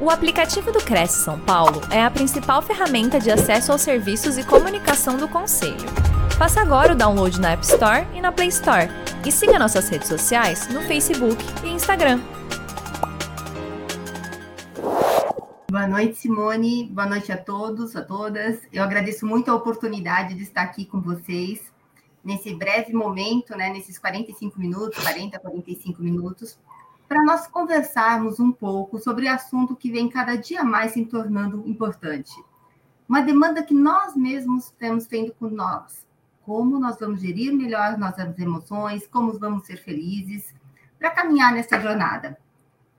O aplicativo do Cresce São Paulo é a principal ferramenta de acesso aos serviços e comunicação do Conselho. Faça agora o download na App Store e na Play Store. E siga nossas redes sociais no Facebook e Instagram. Boa noite, Simone. Boa noite a todos, a todas. Eu agradeço muito a oportunidade de estar aqui com vocês nesse breve momento, né, nesses 45 minutos, 40, 45 minutos, para nós conversarmos um pouco sobre assunto que vem cada dia mais se tornando importante. Uma demanda que nós mesmos temos tendo com nós. Como nós vamos gerir melhor nossas emoções, como vamos ser felizes para caminhar nessa jornada.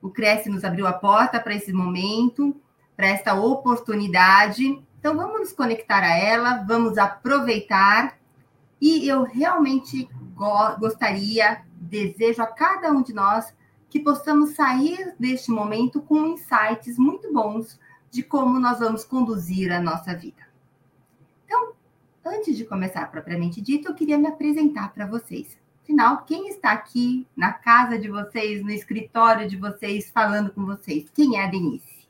O Cresce nos abriu a porta para esse momento, para esta oportunidade. Então vamos nos conectar a ela, vamos aproveitar. E eu realmente go gostaria, desejo a cada um de nós que possamos sair deste momento com insights muito bons de como nós vamos conduzir a nossa vida. Então, antes de começar propriamente dito, eu queria me apresentar para vocês. Afinal, quem está aqui na casa de vocês, no escritório de vocês, falando com vocês? Quem é a Denise?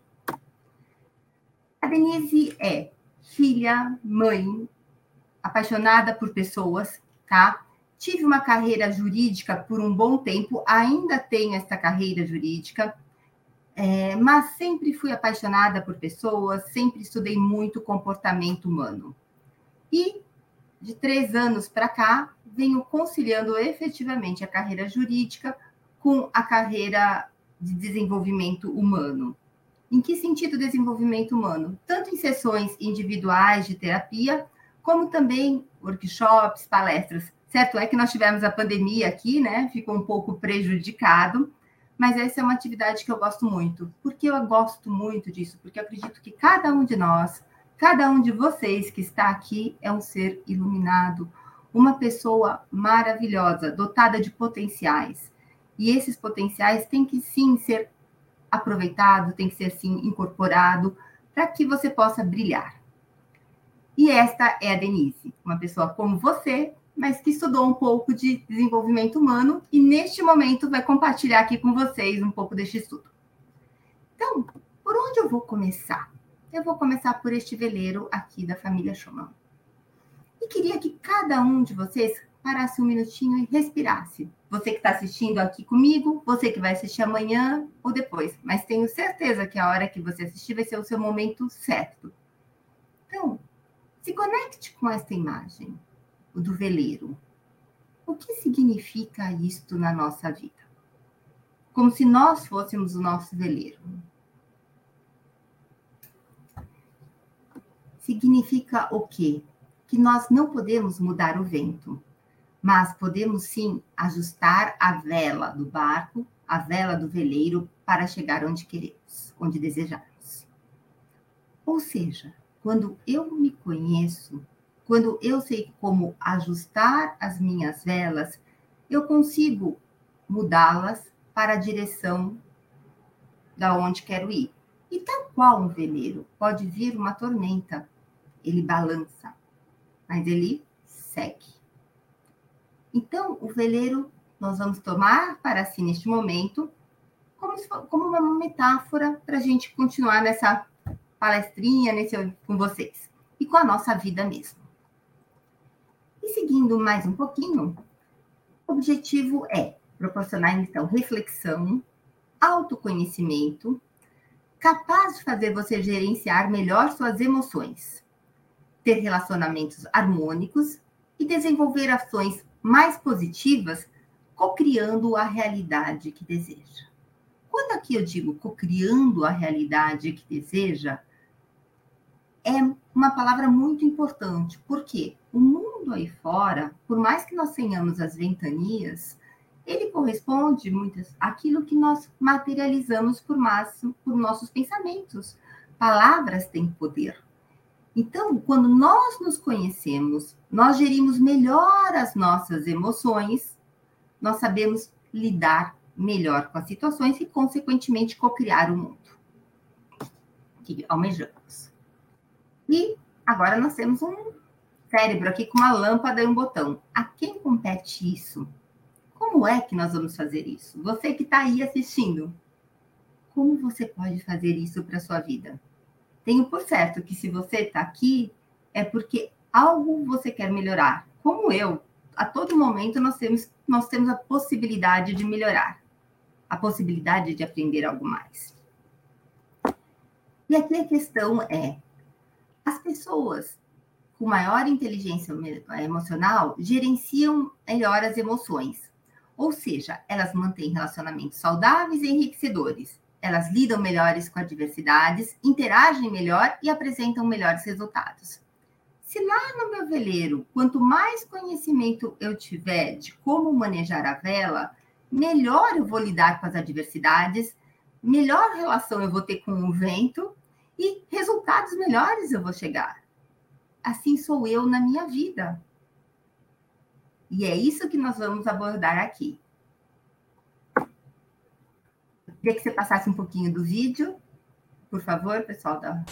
A Denise é filha, mãe, apaixonada por pessoas, tá? Tive uma carreira jurídica por um bom tempo, ainda tenho essa carreira jurídica, é, mas sempre fui apaixonada por pessoas, sempre estudei muito comportamento humano. E de três anos para cá, venho conciliando efetivamente a carreira jurídica com a carreira de desenvolvimento humano. Em que sentido desenvolvimento humano? Tanto em sessões individuais de terapia, como também workshops, palestras Certo é que nós tivemos a pandemia aqui, né? Ficou um pouco prejudicado, mas essa é uma atividade que eu gosto muito. Por que eu gosto muito disso? Porque eu acredito que cada um de nós, cada um de vocês que está aqui é um ser iluminado, uma pessoa maravilhosa, dotada de potenciais. E esses potenciais têm que sim ser aproveitado, tem que ser assim incorporado para que você possa brilhar. E esta é a Denise, uma pessoa como você, mas que estudou um pouco de desenvolvimento humano e neste momento vai compartilhar aqui com vocês um pouco deste estudo. Então, por onde eu vou começar? Eu vou começar por este veleiro aqui da família Schumann. E queria que cada um de vocês parasse um minutinho e respirasse. Você que está assistindo aqui comigo, você que vai assistir amanhã ou depois, mas tenho certeza que a hora que você assistir vai ser o seu momento certo. Então, se conecte com esta imagem o do veleiro. O que significa isto na nossa vida? Como se nós fôssemos o nosso veleiro. Significa o quê? Que nós não podemos mudar o vento, mas podemos sim ajustar a vela do barco, a vela do veleiro, para chegar onde queremos, onde desejamos. Ou seja, quando eu me conheço, quando eu sei como ajustar as minhas velas, eu consigo mudá-las para a direção da onde quero ir. E tal qual um veleiro, pode vir uma tormenta, ele balança, mas ele segue. Então, o veleiro nós vamos tomar para si neste momento como, como uma metáfora para a gente continuar nessa palestrinha nesse, com vocês e com a nossa vida mesmo. Seguindo mais um pouquinho, o objetivo é proporcionar, então, reflexão, autoconhecimento, capaz de fazer você gerenciar melhor suas emoções, ter relacionamentos harmônicos e desenvolver ações mais positivas, cocriando a realidade que deseja. Quando aqui eu digo cocriando a realidade que deseja, é uma palavra muito importante, porque o mundo aí fora, por mais que nós tenhamos as ventanias, ele corresponde muitas àquilo que nós materializamos por, massa, por nossos pensamentos. Palavras têm poder. Então, quando nós nos conhecemos, nós gerimos melhor as nossas emoções, nós sabemos lidar melhor com as situações e, consequentemente, cocriar o mundo que almejamos. E agora nós temos um cérebro aqui com uma lâmpada e um botão. A quem compete isso? Como é que nós vamos fazer isso? Você que está aí assistindo, como você pode fazer isso para sua vida. Tenho por certo que se você está aqui é porque algo você quer melhorar. Como eu, a todo momento nós temos, nós temos a possibilidade de melhorar, a possibilidade de aprender algo mais. E aqui a questão é: as pessoas com maior inteligência emocional gerenciam melhor as emoções. Ou seja, elas mantêm relacionamentos saudáveis e enriquecedores. Elas lidam melhores com adversidades, interagem melhor e apresentam melhores resultados. Se lá no meu veleiro, quanto mais conhecimento eu tiver de como manejar a vela, melhor eu vou lidar com as adversidades, melhor relação eu vou ter com o vento e resultados melhores eu vou chegar. Assim sou eu na minha vida. E é isso que nós vamos abordar aqui. Queria que você passasse um pouquinho do vídeo, por favor, pessoal da.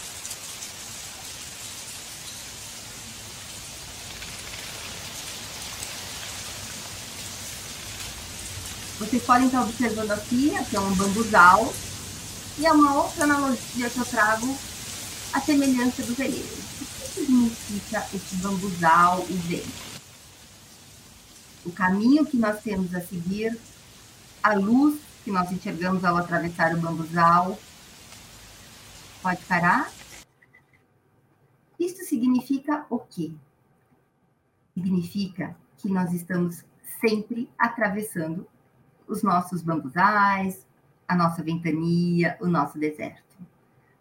Vocês podem estar observando aqui, aqui é um bambuzal, e é uma outra analogia que eu trago, a semelhança do veleiro. O significa esse bambuzal e vento? O caminho que nós temos a seguir, a luz que nós enxergamos ao atravessar o bambuzal. Pode parar? Isso significa o quê? Significa que nós estamos sempre atravessando os nossos bambuzais, a nossa ventania, o nosso deserto.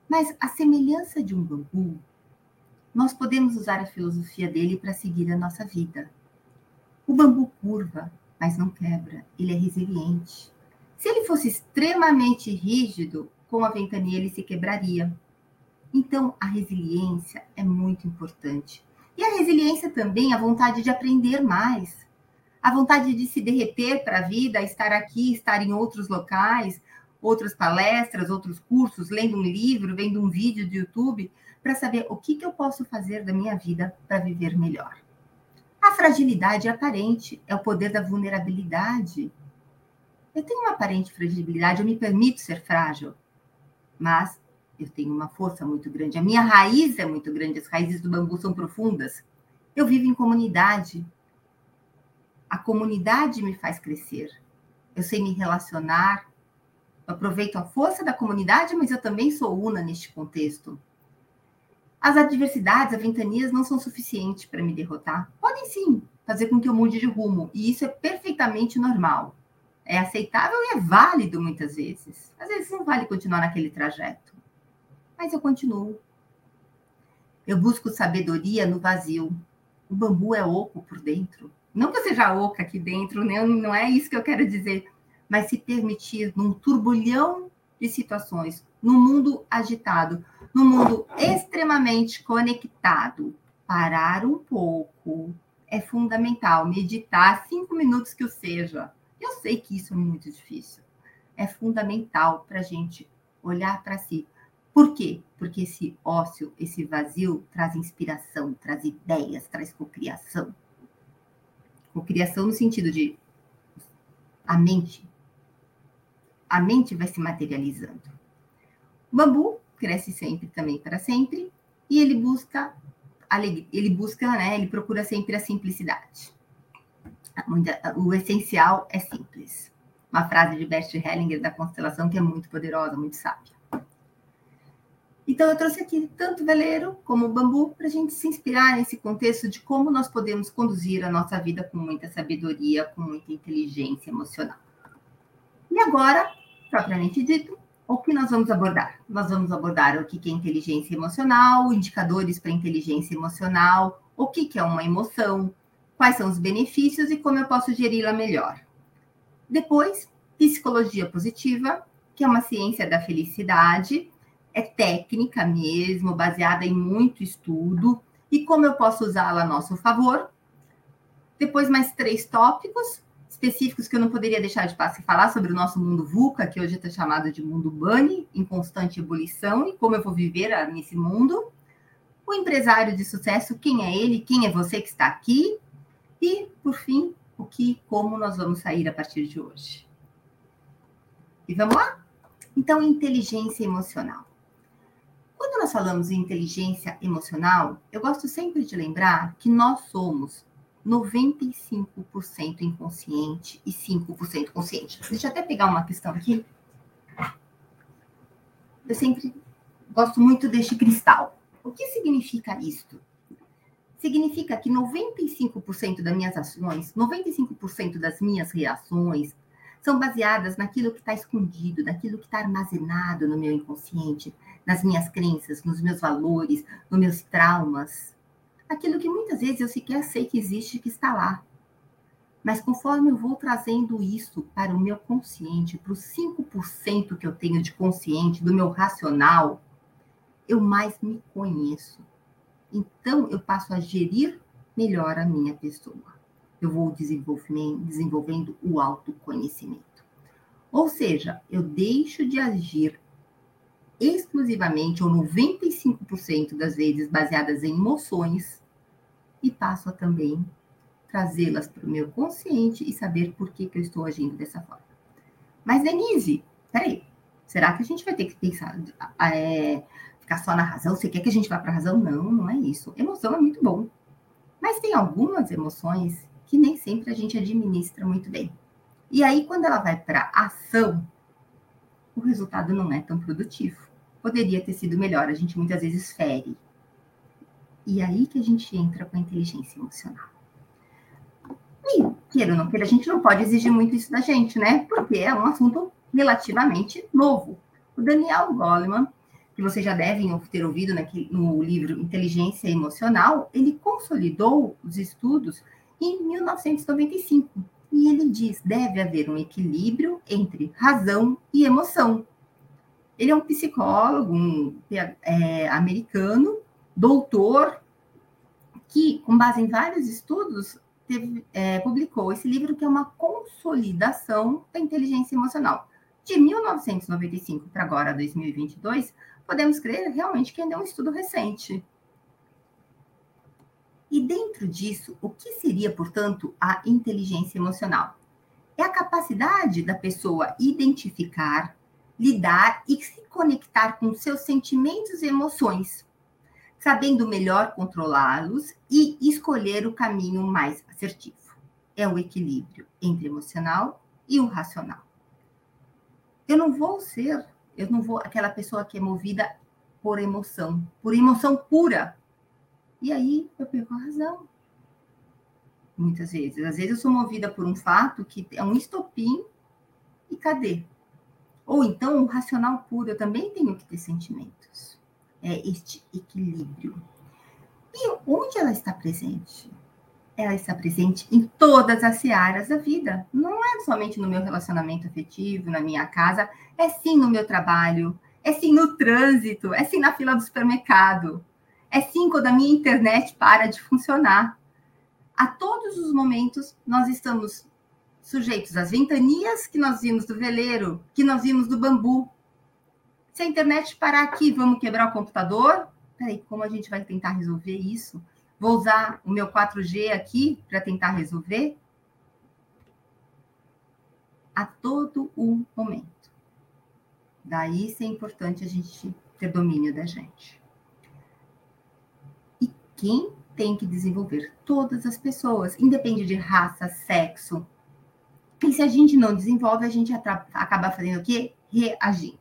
Mas a semelhança de um bambu, nós podemos usar a filosofia dele para seguir a nossa vida. O bambu curva, mas não quebra, ele é resiliente. Se ele fosse extremamente rígido, com a ventania ele se quebraria. Então, a resiliência é muito importante. E a resiliência também, a vontade de aprender mais, a vontade de se derreter para a vida, estar aqui, estar em outros locais, outras palestras, outros cursos, lendo um livro, vendo um vídeo de YouTube, para saber o que, que eu posso fazer da minha vida para viver melhor. A fragilidade é aparente, é o poder da vulnerabilidade. Eu tenho uma aparente fragilidade, eu me permito ser frágil, mas eu tenho uma força muito grande. A minha raiz é muito grande, as raízes do bambu são profundas. Eu vivo em comunidade. A comunidade me faz crescer. Eu sei me relacionar, eu aproveito a força da comunidade, mas eu também sou una neste contexto. As adversidades, as ventanias não são suficientes para me derrotar. Podem sim fazer com que eu mude de rumo, e isso é perfeitamente normal. É aceitável e é válido muitas vezes. Às vezes não vale continuar naquele trajeto, mas eu continuo. Eu busco sabedoria no vazio. O bambu é oco por dentro. Não que eu seja oca aqui dentro, né? não é isso que eu quero dizer mas se permitir num turbulhão de situações, num mundo agitado, num mundo extremamente conectado, parar um pouco é fundamental. Meditar cinco minutos que o seja. Eu sei que isso é muito difícil. É fundamental para a gente olhar para si. Por quê? Porque esse ócio, esse vazio, traz inspiração, traz ideias, traz cocriação. Cocriação no sentido de a mente a mente vai se materializando. O bambu cresce sempre também para sempre e ele busca ele busca, né, ele procura sempre a simplicidade. O essencial é simples. Uma frase de Bert Hellinger da constelação que é muito poderosa, muito sábia. Então, eu trouxe aqui tanto o veleiro como o bambu para a gente se inspirar nesse contexto de como nós podemos conduzir a nossa vida com muita sabedoria, com muita inteligência emocional. E agora, propriamente dito, o que nós vamos abordar? Nós vamos abordar o que é inteligência emocional, indicadores para inteligência emocional, o que é uma emoção, quais são os benefícios e como eu posso geri-la melhor. Depois, psicologia positiva, que é uma ciência da felicidade, é técnica mesmo, baseada em muito estudo, e como eu posso usá-la a nosso favor. Depois, mais três tópicos: específicos que eu não poderia deixar de falar sobre o nosso mundo VUCA, que hoje está chamado de mundo Bunny, em constante ebulição, e como eu vou viver nesse mundo. O empresário de sucesso, quem é ele, quem é você que está aqui. E, por fim, o que, como nós vamos sair a partir de hoje. E vamos lá? Então, inteligência emocional. Quando nós falamos em inteligência emocional, eu gosto sempre de lembrar que nós somos 95% inconsciente e 5% consciente. Deixa eu até pegar uma questão aqui. Eu sempre gosto muito deste cristal. O que significa isto? Significa que 95% das minhas ações, 95% das minhas reações são baseadas naquilo que está escondido, naquilo que está armazenado no meu inconsciente, nas minhas crenças, nos meus valores, nos meus traumas. Aquilo que muitas vezes eu sequer sei que existe, que está lá. Mas conforme eu vou trazendo isso para o meu consciente, para os 5% que eu tenho de consciente, do meu racional, eu mais me conheço. Então, eu passo a gerir melhor a minha pessoa. Eu vou desenvolvendo o autoconhecimento. Ou seja, eu deixo de agir exclusivamente ou 95% das vezes baseadas em emoções e passo a também trazê-las para o meu consciente e saber por que, que eu estou agindo dessa forma. Mas, Denise, peraí, será que a gente vai ter que pensar, é, ficar só na razão? Você quer que a gente vá para a razão? Não, não é isso. Emoção é muito bom. Mas tem algumas emoções que nem sempre a gente administra muito bem. E aí, quando ela vai para ação, o resultado não é tão produtivo. Poderia ter sido melhor, a gente muitas vezes fere. E aí que a gente entra com a inteligência emocional. E, queira ou não queira, a gente não pode exigir muito isso da gente, né? Porque é um assunto relativamente novo. O Daniel Goleman que vocês já devem ter ouvido no livro Inteligência Emocional, ele consolidou os estudos em 1995. E ele diz: deve haver um equilíbrio entre razão e emoção. Ele é um psicólogo um, é, americano, doutor, que, com base em vários estudos, teve, é, publicou esse livro que é uma consolidação da inteligência emocional. De 1995 para agora, 2022, podemos crer realmente que ainda é um estudo recente. E dentro disso, o que seria, portanto, a inteligência emocional? É a capacidade da pessoa identificar, lidar e se conectar com seus sentimentos e emoções, sabendo melhor controlá-los e escolher o caminho mais assertivo. É o equilíbrio entre emocional e o racional. Eu não vou ser eu não vou aquela pessoa que é movida por emoção, por emoção pura. E aí eu perco a razão. Muitas vezes. Às vezes eu sou movida por um fato que é um estopim e cadê? Ou então, o racional puro, eu também tenho que ter sentimentos. É este equilíbrio. E onde ela está presente? ela está presente em todas as searas da vida. Não é somente no meu relacionamento afetivo, na minha casa, é sim no meu trabalho, é sim no trânsito, é sim na fila do supermercado, é sim quando a minha internet para de funcionar. A todos os momentos nós estamos sujeitos às ventanias que nós vimos do veleiro, que nós vimos do bambu. Se a internet parar aqui, vamos quebrar o computador? Peraí, como a gente vai tentar resolver isso? Vou usar o meu 4G aqui para tentar resolver? A todo o momento. Daí isso é importante a gente ter domínio da gente. E quem tem que desenvolver? Todas as pessoas, independe de raça, sexo. E se a gente não desenvolve, a gente acaba fazendo o quê? Reagindo.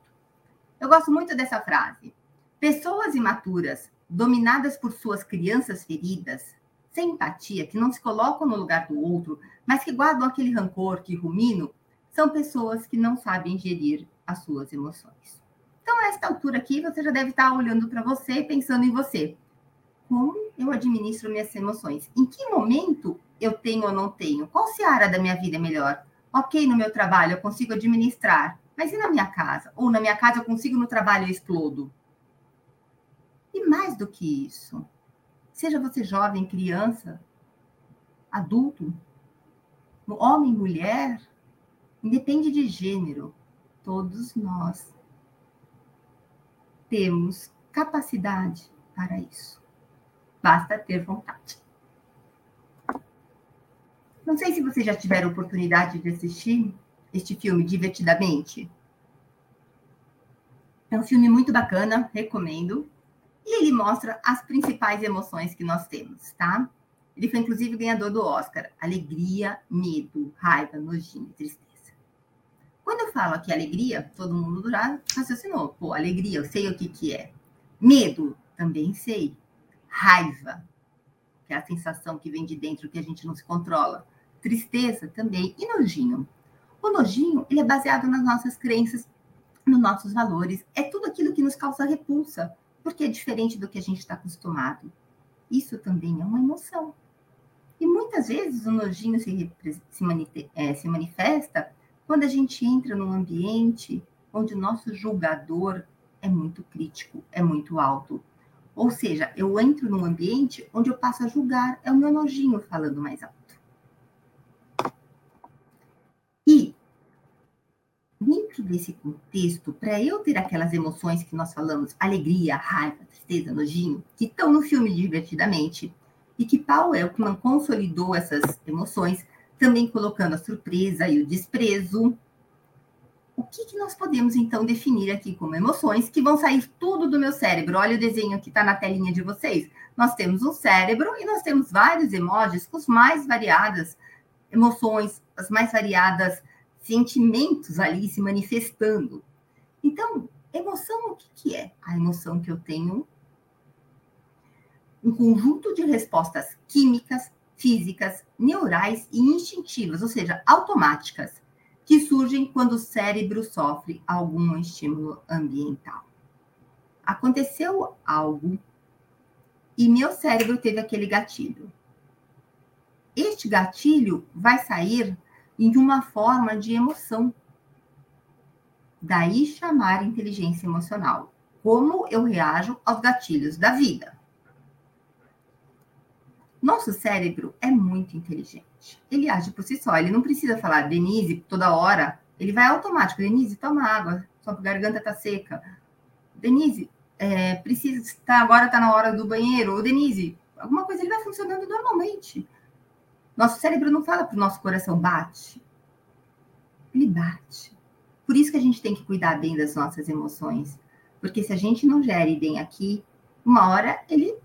Eu gosto muito dessa frase. Pessoas imaturas dominadas por suas crianças feridas, sem empatia, que não se colocam no lugar do outro, mas que guardam aquele rancor que rumino, são pessoas que não sabem gerir as suas emoções. Então, a esta altura aqui, você já deve estar olhando para você e pensando em você. Como eu administro minhas emoções? Em que momento eu tenho ou não tenho? Qual seara da minha vida é melhor? Ok, no meu trabalho eu consigo administrar, mas e na minha casa? Ou na minha casa eu consigo, no trabalho eu explodo? E mais do que isso, seja você jovem, criança, adulto, homem, mulher, independe de gênero, todos nós temos capacidade para isso. Basta ter vontade. Não sei se vocês já tiveram oportunidade de assistir este filme divertidamente. É um filme muito bacana, recomendo. E ele mostra as principais emoções que nós temos, tá? Ele foi, inclusive, ganhador do Oscar. Alegria, medo, raiva, nojinho, tristeza. Quando eu falo aqui alegria, todo mundo já raciocinou. Pô, alegria, eu sei o que, que é. Medo, também sei. Raiva, que é a sensação que vem de dentro que a gente não se controla. Tristeza também. E nojinho. O nojinho, ele é baseado nas nossas crenças, nos nossos valores. É tudo aquilo que nos causa repulsa, porque é diferente do que a gente está acostumado. Isso também é uma emoção. E muitas vezes o nojinho se, se, é, se manifesta quando a gente entra num ambiente onde o nosso julgador é muito crítico, é muito alto. Ou seja, eu entro num ambiente onde eu passo a julgar, é o meu nojinho falando mais alto. E, dentro desse contexto, para eu ter aquelas emoções que nós falamos, alegria, raiva, tristeza, nojinho, que estão no filme divertidamente, e que Paul Elkman consolidou essas emoções, também colocando a surpresa e o desprezo. O que, que nós podemos então definir aqui como emoções que vão sair tudo do meu cérebro? Olha o desenho que está na telinha de vocês. Nós temos um cérebro e nós temos vários emojis com as mais variadas emoções, as mais variadas sentimentos ali se manifestando. Então, emoção, o que, que é? A emoção que eu tenho um conjunto de respostas químicas, físicas, neurais e instintivas, ou seja, automáticas, que surgem quando o cérebro sofre algum estímulo ambiental. Aconteceu algo e meu cérebro teve aquele gatilho. Este gatilho vai sair em uma forma de emoção. Daí chamar inteligência emocional. Como eu reajo aos gatilhos da vida. Nosso cérebro é muito inteligente. Ele age por si só. Ele não precisa falar, Denise, toda hora. Ele vai automático. Denise, toma água. Sua garganta tá seca. Denise, é, precisa. Tá, agora tá na hora do banheiro. Ou Denise, alguma coisa ele vai funcionando normalmente. Nosso cérebro não fala para o nosso coração bate. Ele bate. Por isso que a gente tem que cuidar bem das nossas emoções. Porque se a gente não gere bem aqui, uma hora ele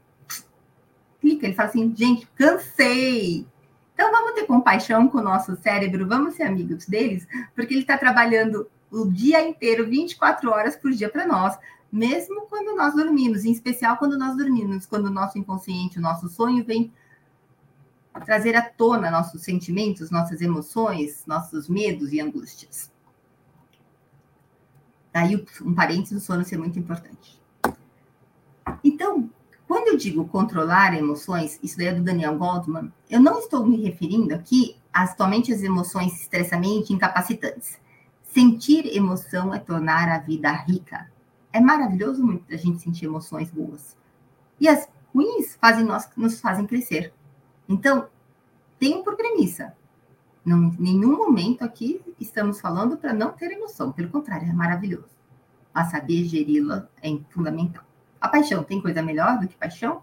clica, ele fala assim, gente, cansei. Então vamos ter compaixão com o nosso cérebro, vamos ser amigos deles, porque ele está trabalhando o dia inteiro, 24 horas por dia para nós, mesmo quando nós dormimos, em especial quando nós dormimos, quando o nosso inconsciente, o nosso sonho vem trazer à tona nossos sentimentos, nossas emoções, nossos medos e angústias. Daí um parênteses do sono ser muito importante. Então, quando eu digo controlar emoções, isso daí é do Daniel Goldman, eu não estou me referindo aqui a somente as emoções estressamente incapacitantes. Sentir emoção é tornar a vida rica. É maravilhoso muito a gente sentir emoções boas. E as ruins fazem nós, nos fazem crescer. Então, tenho por premissa. Em nenhum momento aqui estamos falando para não ter emoção. Pelo contrário, é maravilhoso. Mas saber geri-la é fundamental. A paixão tem coisa melhor do que paixão?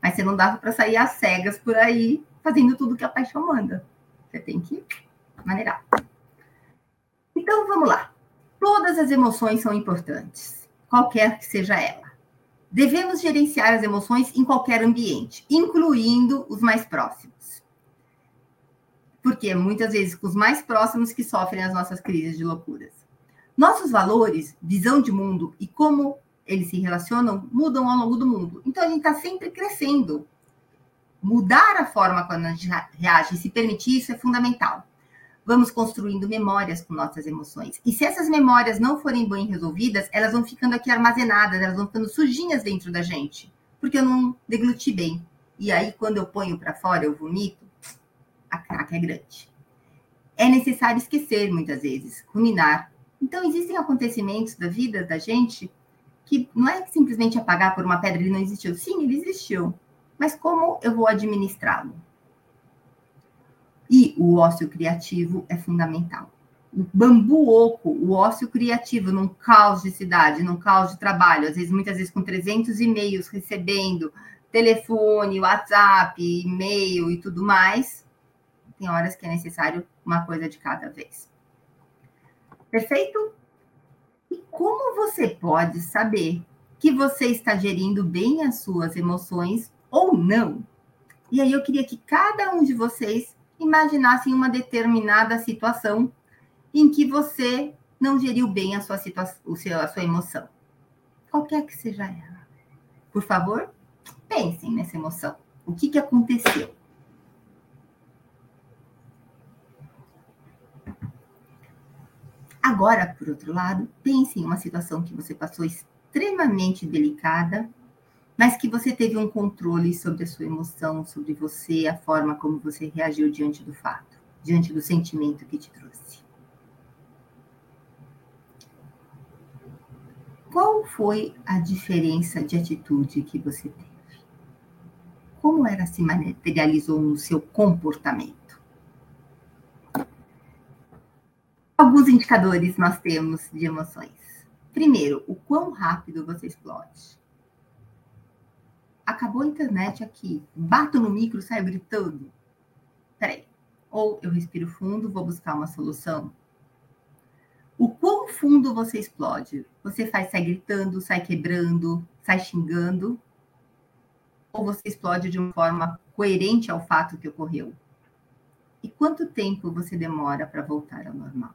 Mas você não dá para sair às cegas por aí fazendo tudo que a paixão manda. Você tem que maneirar. Então vamos lá. Todas as emoções são importantes, qualquer que seja ela. Devemos gerenciar as emoções em qualquer ambiente, incluindo os mais próximos. Porque muitas vezes com os mais próximos que sofrem as nossas crises de loucuras. Nossos valores, visão de mundo e como eles se relacionam mudam ao longo do mundo. Então a gente está sempre crescendo. Mudar a forma como a gente reage e se permitir isso é fundamental. Vamos construindo memórias com nossas emoções. E se essas memórias não forem bem resolvidas, elas vão ficando aqui armazenadas, elas vão ficando sujinhas dentro da gente, porque eu não degluti bem. E aí, quando eu ponho para fora, eu vomito, a craca é grande. É necessário esquecer, muitas vezes, ruminar. Então, existem acontecimentos da vida da gente que não é simplesmente apagar por uma pedra, ele não existiu. Sim, ele existiu. Mas como eu vou administrá-lo? E o ócio criativo é fundamental. O bambu oco, o ócio criativo, num caos de cidade, num caos de trabalho, às vezes, muitas vezes com 300 e-mails recebendo, telefone, WhatsApp, e-mail e tudo mais, tem horas que é necessário uma coisa de cada vez. Perfeito? E como você pode saber que você está gerindo bem as suas emoções ou não? E aí eu queria que cada um de vocês imaginasse uma determinada situação em que você não geriu bem a sua situação, a sua emoção. Qualquer que seja ela. Por favor, pensem nessa emoção. O que, que aconteceu? Agora, por outro lado, pense em uma situação que você passou extremamente delicada, mas que você teve um controle sobre a sua emoção, sobre você, a forma como você reagiu diante do fato, diante do sentimento que te trouxe. Qual foi a diferença de atitude que você teve? Como ela se materializou no seu comportamento? Alguns indicadores nós temos de emoções. Primeiro, o quão rápido você explode. Acabou a internet aqui, bato no micro, saio gritando. Peraí. Ou eu respiro fundo, vou buscar uma solução. O quão fundo você explode? Você faz, sai gritando, sai quebrando, sai xingando? Ou você explode de uma forma coerente ao fato que ocorreu? E quanto tempo você demora para voltar ao normal?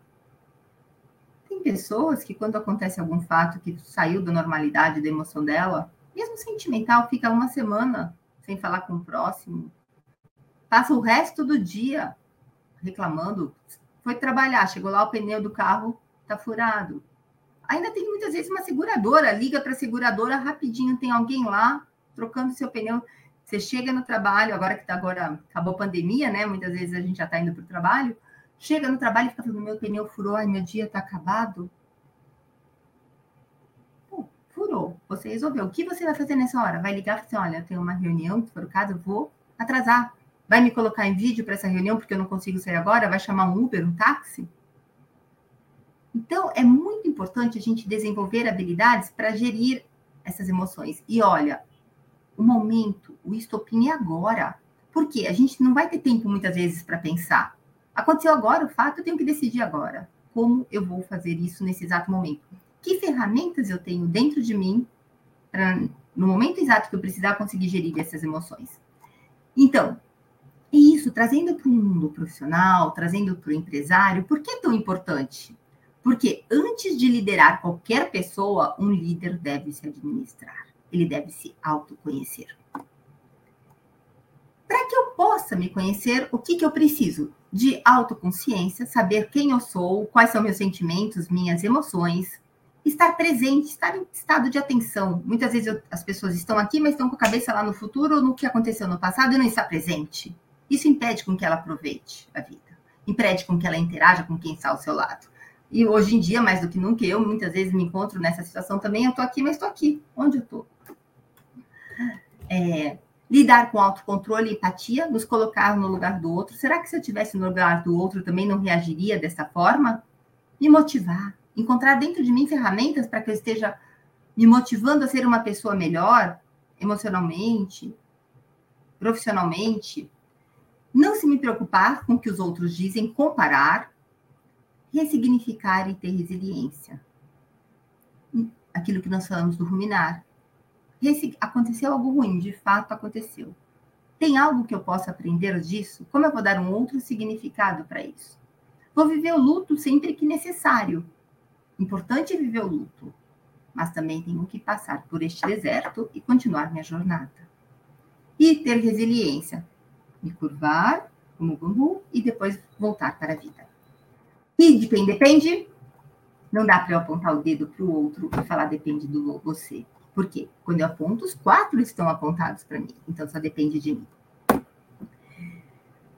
Tem pessoas que, quando acontece algum fato que saiu da normalidade da emoção dela, mesmo sentimental, fica uma semana sem falar com o próximo, passa o resto do dia reclamando. Foi trabalhar, chegou lá, o pneu do carro está furado. Ainda tem muitas vezes uma seguradora, liga para a seguradora rapidinho, tem alguém lá trocando seu pneu. Você chega no trabalho, agora que tá agora acabou a pandemia, né? Muitas vezes a gente já está indo para o trabalho, Chega no trabalho e fica falando, meu pneu furou, ai, meu dia está acabado. Pô, furou. Você resolveu. O que você vai fazer nessa hora? Vai ligar e falar assim, olha, eu tenho uma reunião, se for o caso, eu vou atrasar. Vai me colocar em vídeo para essa reunião porque eu não consigo sair agora? Vai chamar um Uber, um táxi? Então, é muito importante a gente desenvolver habilidades para gerir essas emoções. E olha, o momento, o estopim é agora. Porque a gente não vai ter tempo muitas vezes para pensar. Aconteceu agora o fato, eu tenho que decidir agora como eu vou fazer isso nesse exato momento. Que ferramentas eu tenho dentro de mim para, no momento exato que eu precisar, conseguir gerir essas emoções. Então, isso, trazendo para o mundo profissional, trazendo para o empresário, por que é tão importante? Porque antes de liderar qualquer pessoa, um líder deve se administrar, ele deve se autoconhecer. Para que eu possa me conhecer, o que, que eu preciso? De autoconsciência, saber quem eu sou, quais são meus sentimentos, minhas emoções, estar presente, estar em estado de atenção. Muitas vezes eu, as pessoas estão aqui, mas estão com a cabeça lá no futuro ou no que aconteceu no passado e não está presente. Isso impede com que ela aproveite a vida, impede com que ela interaja com quem está ao seu lado. E hoje em dia, mais do que nunca, eu muitas vezes me encontro nessa situação também. Eu estou aqui, mas estou aqui. Onde eu estou? É, lidar com autocontrole e empatia, nos colocar no lugar do outro. Será que se eu estivesse no lugar do outro também não reagiria dessa forma? Me motivar, encontrar dentro de mim ferramentas para que eu esteja me motivando a ser uma pessoa melhor, emocionalmente, profissionalmente. Não se me preocupar com o que os outros dizem, comparar, ressignificar e ter resiliência. Aquilo que nós falamos do ruminar aconteceu algo ruim, de fato aconteceu. Tem algo que eu possa aprender disso? Como eu vou dar um outro significado para isso? Vou viver o luto sempre que necessário. Importante viver o luto, mas também tenho que passar por este deserto e continuar minha jornada. E ter resiliência, me curvar como bambu e depois voltar para a vida. E depende, depende. Não dá para eu apontar o dedo para o outro e falar depende do você. Por quê? Quando eu aponto, os quatro estão apontados para mim. Então, só depende de mim.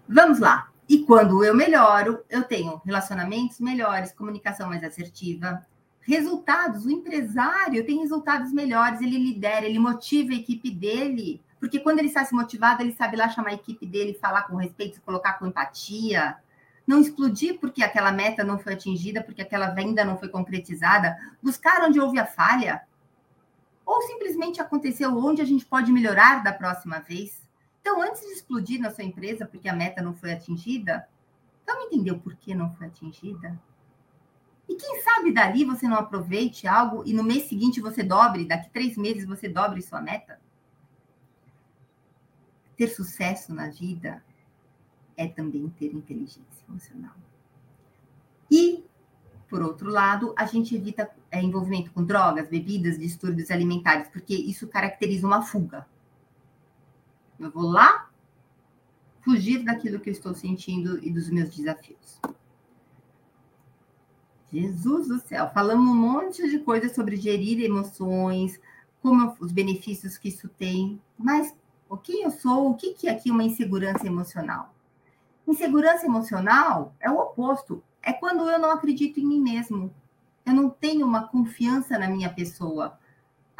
Vamos lá. E quando eu melhoro, eu tenho relacionamentos melhores, comunicação mais assertiva, resultados. O empresário tem resultados melhores, ele lidera, ele motiva a equipe dele. Porque quando ele está se motivado, ele sabe lá chamar a equipe dele, falar com respeito, colocar com empatia. Não explodir porque aquela meta não foi atingida, porque aquela venda não foi concretizada. Buscar onde houve a falha ou simplesmente aconteceu onde a gente pode melhorar da próxima vez. Então, antes de explodir na sua empresa porque a meta não foi atingida, vamos entender o porquê não foi atingida? E quem sabe dali você não aproveite algo e no mês seguinte você dobre, daqui três meses você dobre sua meta? Ter sucesso na vida é também ter inteligência emocional. E, por outro lado, a gente evita é, envolvimento com drogas, bebidas, distúrbios alimentares, porque isso caracteriza uma fuga. Eu vou lá fugir daquilo que eu estou sentindo e dos meus desafios. Jesus do céu, falamos um monte de coisas sobre gerir emoções, como os benefícios que isso tem, mas o que eu sou, o que é aqui uma insegurança emocional? Insegurança emocional é o oposto, é quando eu não acredito em mim mesmo, eu não tenho uma confiança na minha pessoa.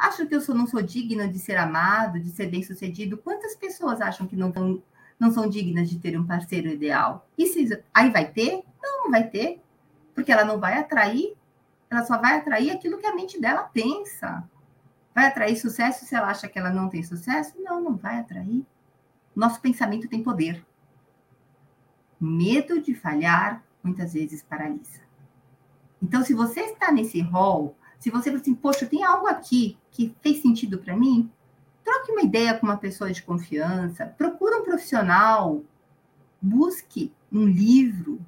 Acho que eu sou, não sou digna de ser amado, de ser bem-sucedido. Quantas pessoas acham que não, não são dignas de ter um parceiro ideal? E se, aí vai ter? Não, não vai ter porque ela não vai atrair, ela só vai atrair aquilo que a mente dela pensa. Vai atrair sucesso se ela acha que ela não tem sucesso? Não, não vai atrair. Nosso pensamento tem poder. Medo de falhar muitas vezes paralisa. Então, se você está nesse rol, se você assim, poxa, tem algo aqui que fez sentido para mim, troque uma ideia com uma pessoa de confiança, procure um profissional, busque um livro,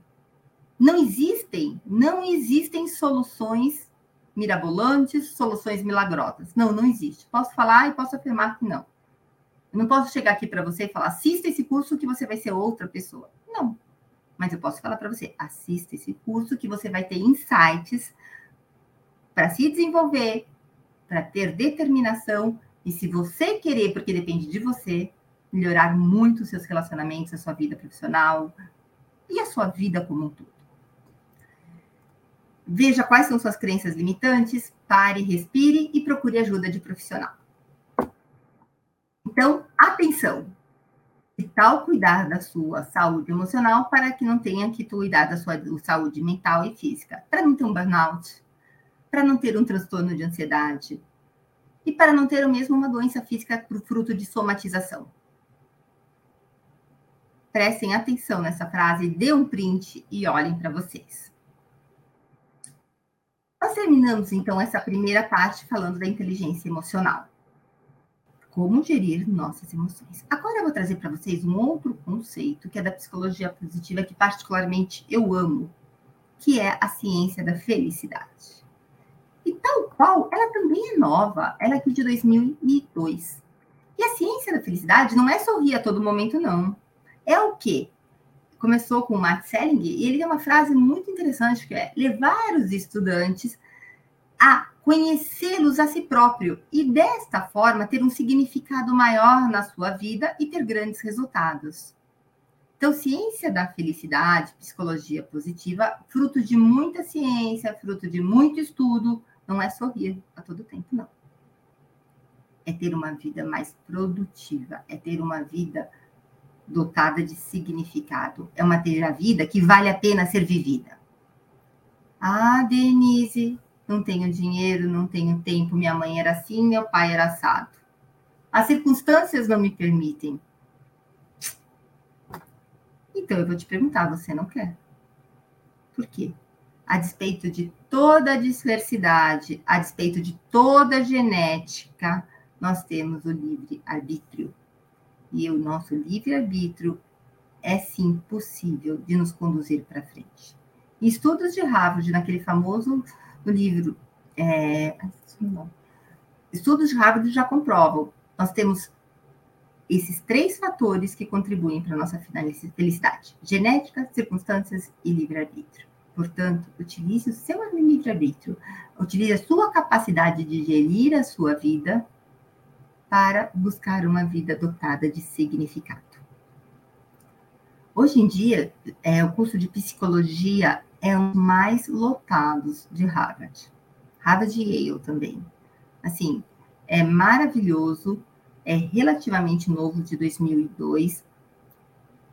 não existem, não existem soluções mirabolantes, soluções milagrosas. Não, não existe. Posso falar e posso afirmar que não. Eu não posso chegar aqui para você e falar, assista esse curso que você vai ser outra pessoa. Não. Mas eu posso falar para você, assista esse curso que você vai ter insights para se desenvolver, para ter determinação e se você querer, porque depende de você, melhorar muito os seus relacionamentos, a sua vida profissional e a sua vida como um todo. Veja quais são suas crenças limitantes, pare, respire e procure ajuda de profissional. Então, atenção! Tal cuidar da sua saúde emocional para que não tenha que cuidar da sua saúde mental e física? Para não ter um burnout, para não ter um transtorno de ansiedade e para não ter mesmo uma doença física fruto de somatização. Prestem atenção nessa frase, dê um print e olhem para vocês. Nós terminamos, então, essa primeira parte falando da inteligência emocional. Como gerir nossas emoções. Agora eu vou trazer para vocês um outro conceito, que é da psicologia positiva, que particularmente eu amo, que é a ciência da felicidade. E tal qual, ela também é nova, ela é aqui de 2002. E a ciência da felicidade não é sorrir a todo momento, não. É o quê? começou com o Matt Selling, e ele tem uma frase muito interessante, que é levar os estudantes a conhecê-los a si próprio e, desta forma, ter um significado maior na sua vida e ter grandes resultados. Então, ciência da felicidade, psicologia positiva, fruto de muita ciência, fruto de muito estudo, não é sorrir a todo tempo, não. É ter uma vida mais produtiva, é ter uma vida dotada de significado. É uma ter a vida que vale a pena ser vivida. Ah, Denise, não tenho dinheiro, não tenho tempo, minha mãe era assim, meu pai era assado. As circunstâncias não me permitem. Então eu vou te perguntar, você não quer? Por quê? A despeito de toda a diversidade, a despeito de toda a genética, nós temos o livre arbítrio e o nosso livre-arbítrio é sim possível de nos conduzir para frente. Estudos de Harvard, naquele famoso livro, é, estudos de Harvard já comprovam, nós temos esses três fatores que contribuem para a nossa felicidade: genética, circunstâncias e livre-arbítrio. Portanto, utilize o seu livre-arbítrio, utilize a sua capacidade de gerir a sua vida para buscar uma vida dotada de significado. Hoje em dia, é, o curso de psicologia é um dos mais lotados de Harvard. Harvard e Yale também. Assim, é maravilhoso, é relativamente novo, de 2002,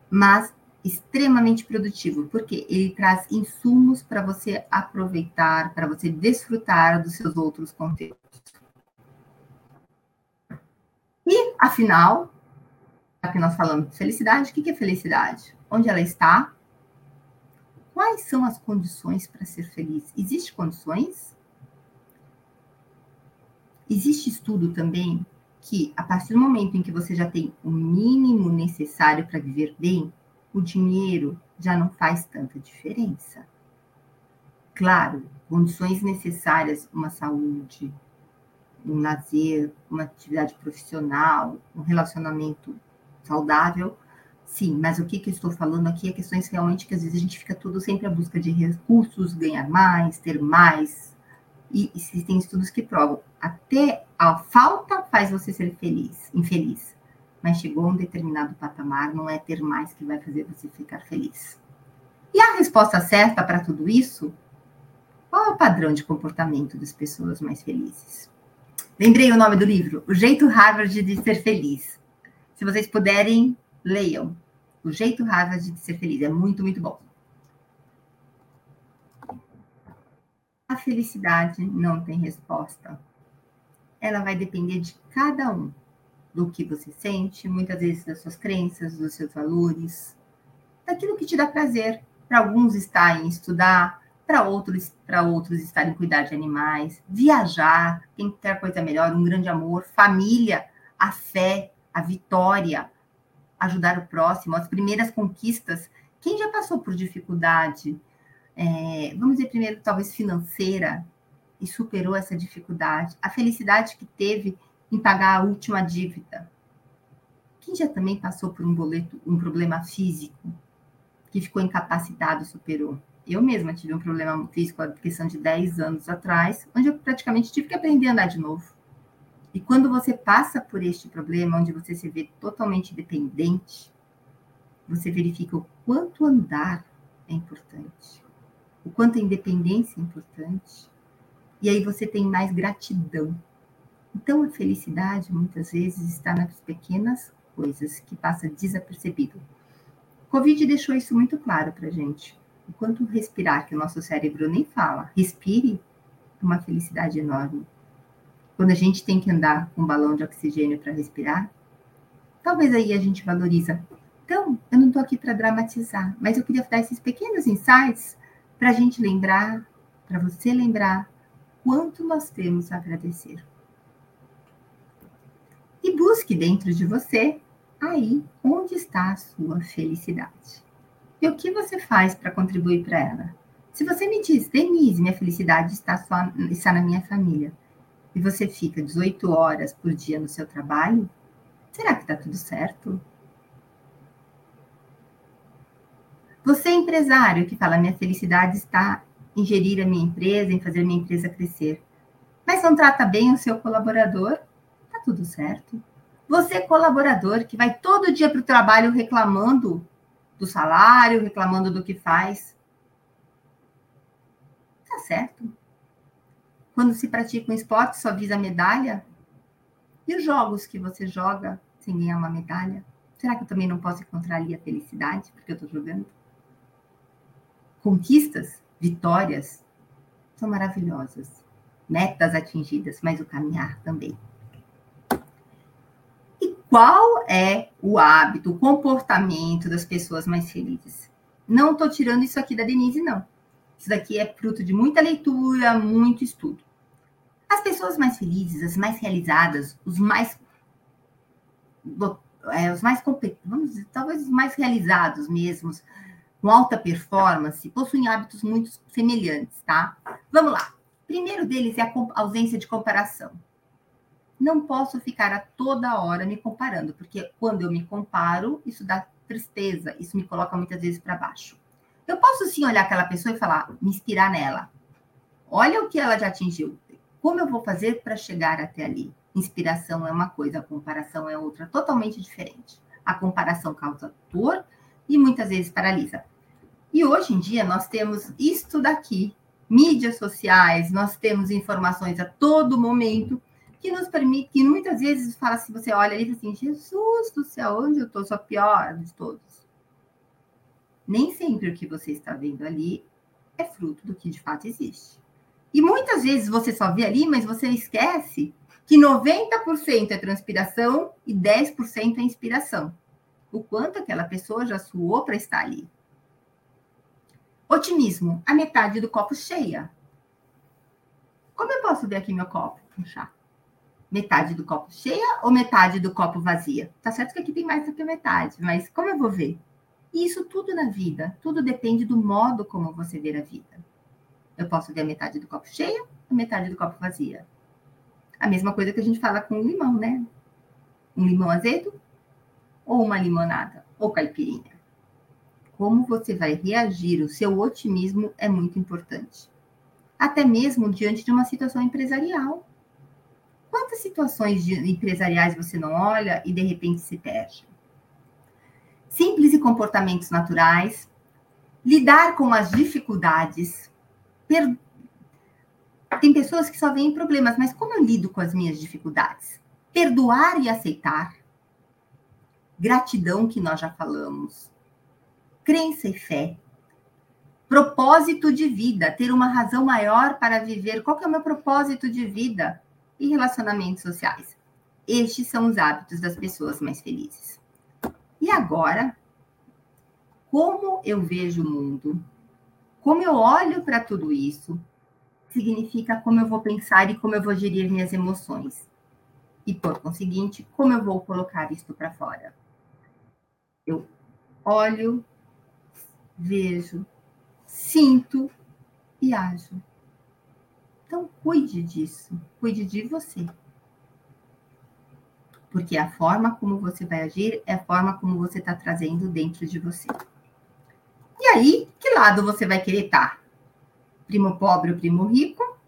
mas extremamente produtivo, porque ele traz insumos para você aproveitar, para você desfrutar dos seus outros conteúdos. E, afinal, que nós falamos de felicidade, o que é felicidade? Onde ela está? quais são as condições para ser feliz? Existem condições? Existe estudo também que, a partir do momento em que você já tem o mínimo necessário para viver bem, o dinheiro já não faz tanta diferença. Claro, condições necessárias, uma saúde, um lazer, uma atividade profissional, um relacionamento saudável, sim, mas o que, que eu estou falando aqui é questões realmente que às vezes a gente fica tudo sempre à busca de recursos, ganhar mais, ter mais, e existem estudos que provam, até a falta faz você ser feliz, infeliz, mas chegou a um determinado patamar, não é ter mais que vai fazer você ficar feliz. E a resposta certa para tudo isso? Qual é o padrão de comportamento das pessoas mais felizes? Lembrei o nome do livro, O Jeito Harvard de Ser Feliz. Se vocês puderem, leiam. O Jeito Harvard de Ser Feliz. É muito, muito bom. A felicidade não tem resposta. Ela vai depender de cada um, do que você sente, muitas vezes das suas crenças, dos seus valores, daquilo que te dá prazer. Para alguns está em estudar, para outros, para outros estar em cuidar de animais, viajar, quer coisa melhor, um grande amor, família, a fé, a vitória, ajudar o próximo, as primeiras conquistas. Quem já passou por dificuldade, é, vamos dizer primeiro, talvez financeira, e superou essa dificuldade, a felicidade que teve em pagar a última dívida. Quem já também passou por um boleto, um problema físico, que ficou incapacitado, superou? Eu mesma tive um problema físico, a questão de 10 anos atrás, onde eu praticamente tive que aprender a andar de novo. E quando você passa por este problema, onde você se vê totalmente dependente, você verifica o quanto andar é importante o quanto a independência é importante. E aí você tem mais gratidão. Então a felicidade muitas vezes está nas pequenas coisas que passa desapercebido. Covid deixou isso muito claro para gente. O quanto respirar, que o nosso cérebro nem fala, respire, é uma felicidade enorme. Quando a gente tem que andar com um balão de oxigênio para respirar, talvez aí a gente valoriza. Então, eu não estou aqui para dramatizar, mas eu queria dar esses pequenos insights para a gente lembrar, para você lembrar quanto nós temos a agradecer. E busque dentro de você aí onde está a sua felicidade. E o que você faz para contribuir para ela? Se você me diz, Denise, minha felicidade está, só, está na minha família, e você fica 18 horas por dia no seu trabalho, será que está tudo certo? Você é empresário que fala, minha felicidade está em gerir a minha empresa, em fazer minha empresa crescer. Mas não trata bem o seu colaborador, tudo certo. Você é colaborador que vai todo dia para o trabalho reclamando do salário, reclamando do que faz. Tá certo. Quando se pratica um esporte, só visa medalha. E os jogos que você joga sem ganhar uma medalha? Será que eu também não posso encontrar ali a felicidade porque eu estou jogando? conquistas, vitórias, são maravilhosas. Metas atingidas, mas o caminhar também. Qual é o hábito, o comportamento das pessoas mais felizes? Não estou tirando isso aqui da Denise, não. Isso daqui é fruto de muita leitura, muito estudo. As pessoas mais felizes, as mais realizadas, os mais é, os mais vamos dizer, talvez os mais realizados mesmos, com alta performance possuem hábitos muito semelhantes, tá? Vamos lá. Primeiro deles é a ausência de comparação. Não posso ficar a toda hora me comparando, porque quando eu me comparo, isso dá tristeza, isso me coloca muitas vezes para baixo. Eu posso sim olhar aquela pessoa e falar, me inspirar nela. Olha o que ela já atingiu. Como eu vou fazer para chegar até ali? Inspiração é uma coisa, comparação é outra, totalmente diferente. A comparação causa dor e muitas vezes paralisa. E hoje em dia nós temos isto daqui, mídias sociais, nós temos informações a todo momento que nos permite, que muitas vezes fala se você olha ali assim, Jesus do céu, onde eu estou? Sou a pior de todos. Nem sempre o que você está vendo ali é fruto do que de fato existe. E muitas vezes você só vê ali, mas você esquece que 90% é transpiração e 10% é inspiração. O quanto aquela pessoa já suou para estar ali. Otimismo, a metade do copo cheia. Como eu posso ver aqui meu copo? Puxar. Metade do copo cheia ou metade do copo vazia? Tá certo que aqui tem mais do que metade, mas como eu vou ver? E isso tudo na vida, tudo depende do modo como você vê a vida. Eu posso ver a metade do copo cheia ou metade do copo vazia. A mesma coisa que a gente fala com o limão, né? Um limão azedo ou uma limonada ou caipirinha. Como você vai reagir, o seu otimismo é muito importante até mesmo diante de uma situação empresarial. Quantas situações empresariais você não olha e de repente se perde? Simples e comportamentos naturais, lidar com as dificuldades. Per... Tem pessoas que só veem problemas, mas como eu lido com as minhas dificuldades? Perdoar e aceitar. Gratidão, que nós já falamos. Crença e fé propósito de vida, ter uma razão maior para viver. Qual é o meu propósito de vida? E relacionamentos sociais. Estes são os hábitos das pessoas mais felizes. E agora, como eu vejo o mundo, como eu olho para tudo isso, significa como eu vou pensar e como eu vou gerir minhas emoções. E, por conseguinte, como eu vou colocar isto para fora. Eu olho, vejo, sinto e ajo. Então, cuide disso, cuide de você. Porque a forma como você vai agir é a forma como você está trazendo dentro de você. E aí, que lado você vai querer estar? Tá? Primo pobre ou primo rico?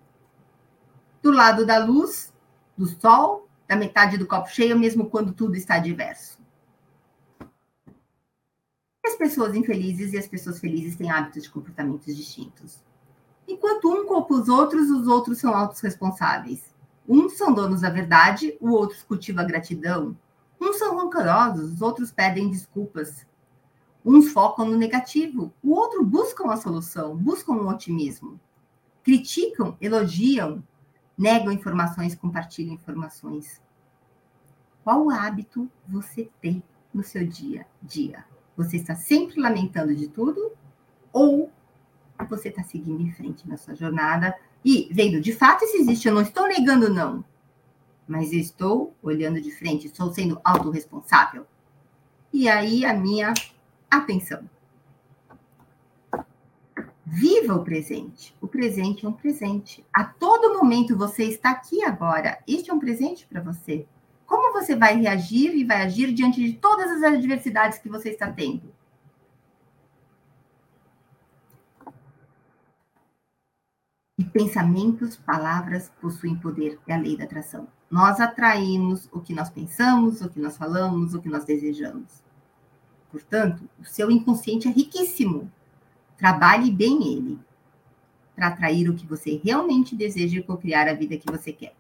Do lado da luz, do sol, da metade do copo cheio, mesmo quando tudo está diverso as pessoas infelizes e as pessoas felizes têm hábitos de comportamentos distintos. Enquanto um culpa os outros, os outros são autos responsáveis. Uns são donos da verdade, o outro cultiva a gratidão. Uns são rancorosos, os outros pedem desculpas. Uns focam no negativo, o outro buscam a solução, buscam o um otimismo. Criticam, elogiam, negam informações, compartilham informações. Qual hábito você tem no seu dia a dia? Você está sempre lamentando de tudo ou você está seguindo em frente na sua jornada e vendo de fato se existe, eu não estou negando não, mas estou olhando de frente, estou sendo autorresponsável. E aí a minha atenção. Viva o presente. O presente é um presente. A todo momento você está aqui agora. Este é um presente para você. Como você vai reagir e vai agir diante de todas as adversidades que você está tendo? Pensamentos, palavras possuem poder, é a lei da atração. Nós atraímos o que nós pensamos, o que nós falamos, o que nós desejamos. Portanto, o seu inconsciente é riquíssimo. Trabalhe bem ele para atrair o que você realmente deseja e criar a vida que você quer.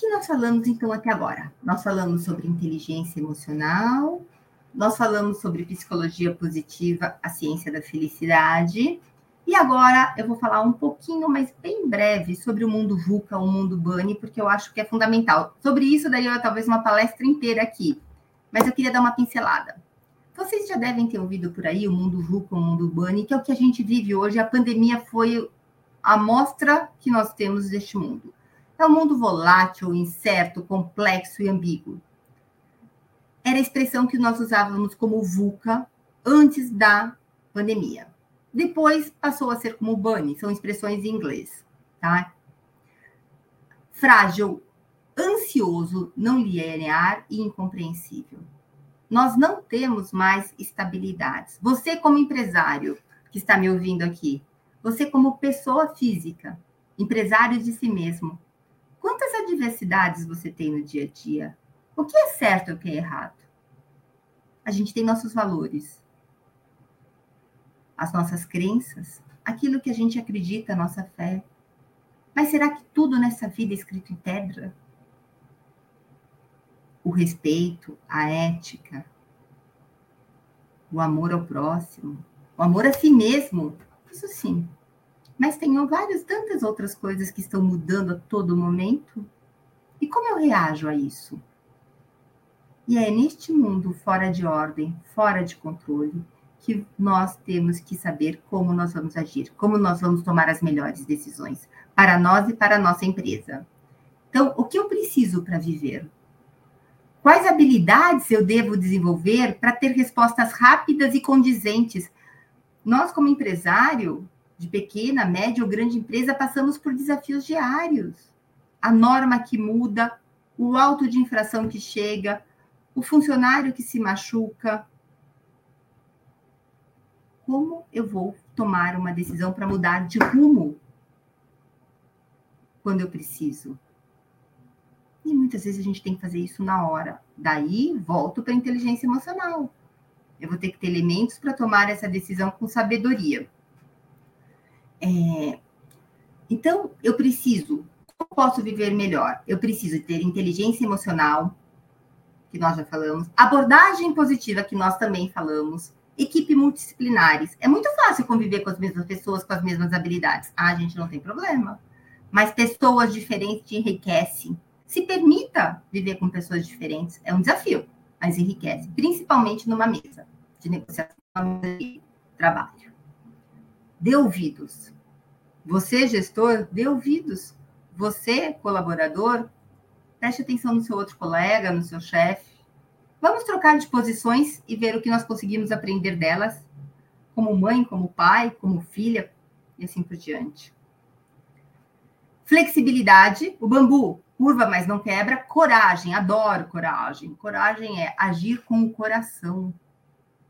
que nós falamos então até agora? Nós falamos sobre inteligência emocional, nós falamos sobre psicologia positiva, a ciência da felicidade. E agora eu vou falar um pouquinho, mas bem breve, sobre o mundo VUCA, o mundo Bunny, porque eu acho que é fundamental. Sobre isso, eu talvez uma palestra inteira aqui, mas eu queria dar uma pincelada. Vocês já devem ter ouvido por aí o mundo VUCA, o mundo Bunny, que é o que a gente vive hoje. A pandemia foi a mostra que nós temos deste mundo. É um mundo volátil, incerto, complexo e ambíguo. Era a expressão que nós usávamos como VUCA antes da pandemia. Depois passou a ser como bunny, são expressões em inglês, tá? Frágil, ansioso, não linear e incompreensível. Nós não temos mais estabilidades. Você, como empresário que está me ouvindo aqui, você, como pessoa física, empresário de si mesmo, Quantas adversidades você tem no dia a dia? O que é certo e o que é errado? A gente tem nossos valores, as nossas crenças, aquilo que a gente acredita, a nossa fé. Mas será que tudo nessa vida é escrito em pedra? O respeito, a ética, o amor ao próximo, o amor a si mesmo, isso sim, mas tenho várias, tantas outras coisas que estão mudando a todo momento. E como eu reajo a isso? E é neste mundo fora de ordem, fora de controle, que nós temos que saber como nós vamos agir, como nós vamos tomar as melhores decisões para nós e para a nossa empresa. Então, o que eu preciso para viver? Quais habilidades eu devo desenvolver para ter respostas rápidas e condizentes? Nós, como empresário de pequena, média ou grande empresa, passamos por desafios diários. A norma que muda, o auto de infração que chega, o funcionário que se machuca. Como eu vou tomar uma decisão para mudar de rumo quando eu preciso? E muitas vezes a gente tem que fazer isso na hora. Daí, volto para a inteligência emocional. Eu vou ter que ter elementos para tomar essa decisão com sabedoria. É... Então, eu preciso. Como posso viver melhor? Eu preciso ter inteligência emocional, que nós já falamos, abordagem positiva, que nós também falamos, equipe multidisciplinares. É muito fácil conviver com as mesmas pessoas, com as mesmas habilidades. Ah, a gente não tem problema. Mas pessoas diferentes te enriquecem se permita viver com pessoas diferentes. É um desafio, mas enriquece, principalmente numa mesa de negociação de trabalho. Dê ouvidos. Você, gestor, dê ouvidos. Você, colaborador, preste atenção no seu outro colega, no seu chefe. Vamos trocar de posições e ver o que nós conseguimos aprender delas, como mãe, como pai, como filha, e assim por diante. Flexibilidade, o bambu curva, mas não quebra. Coragem, adoro coragem. Coragem é agir com o coração.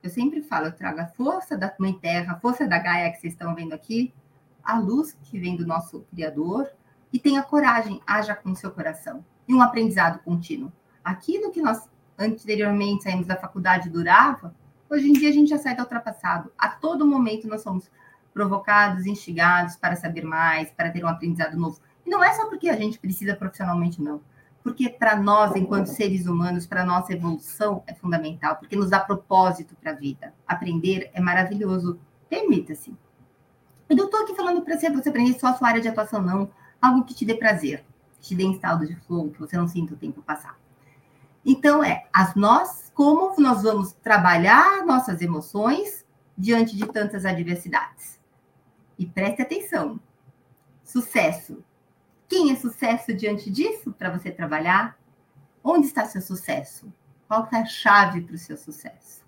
Eu sempre falo, eu trago a força da Mãe Terra, a força da Gaia que vocês estão vendo aqui, a luz que vem do nosso Criador, e tenha coragem, haja com o seu coração. E um aprendizado contínuo. Aquilo que nós anteriormente saímos da faculdade durava, hoje em dia a gente já sai da ultrapassado. A todo momento nós somos provocados, instigados para saber mais, para ter um aprendizado novo. E não é só porque a gente precisa profissionalmente, não. Porque para nós, enquanto seres humanos, para nossa evolução é fundamental, porque nos dá propósito para a vida. Aprender é maravilhoso. Permita-se. Eu não estou aqui falando para você, aprender só a sua área de atuação, não. Algo que te dê prazer, te dê estado de flow, que você não sinta o tempo passar. Então, é as nós, como nós vamos trabalhar nossas emoções diante de tantas adversidades. E preste atenção. Sucesso quem é sucesso diante disso para você trabalhar? Onde está seu sucesso? Qual é a chave para o seu sucesso?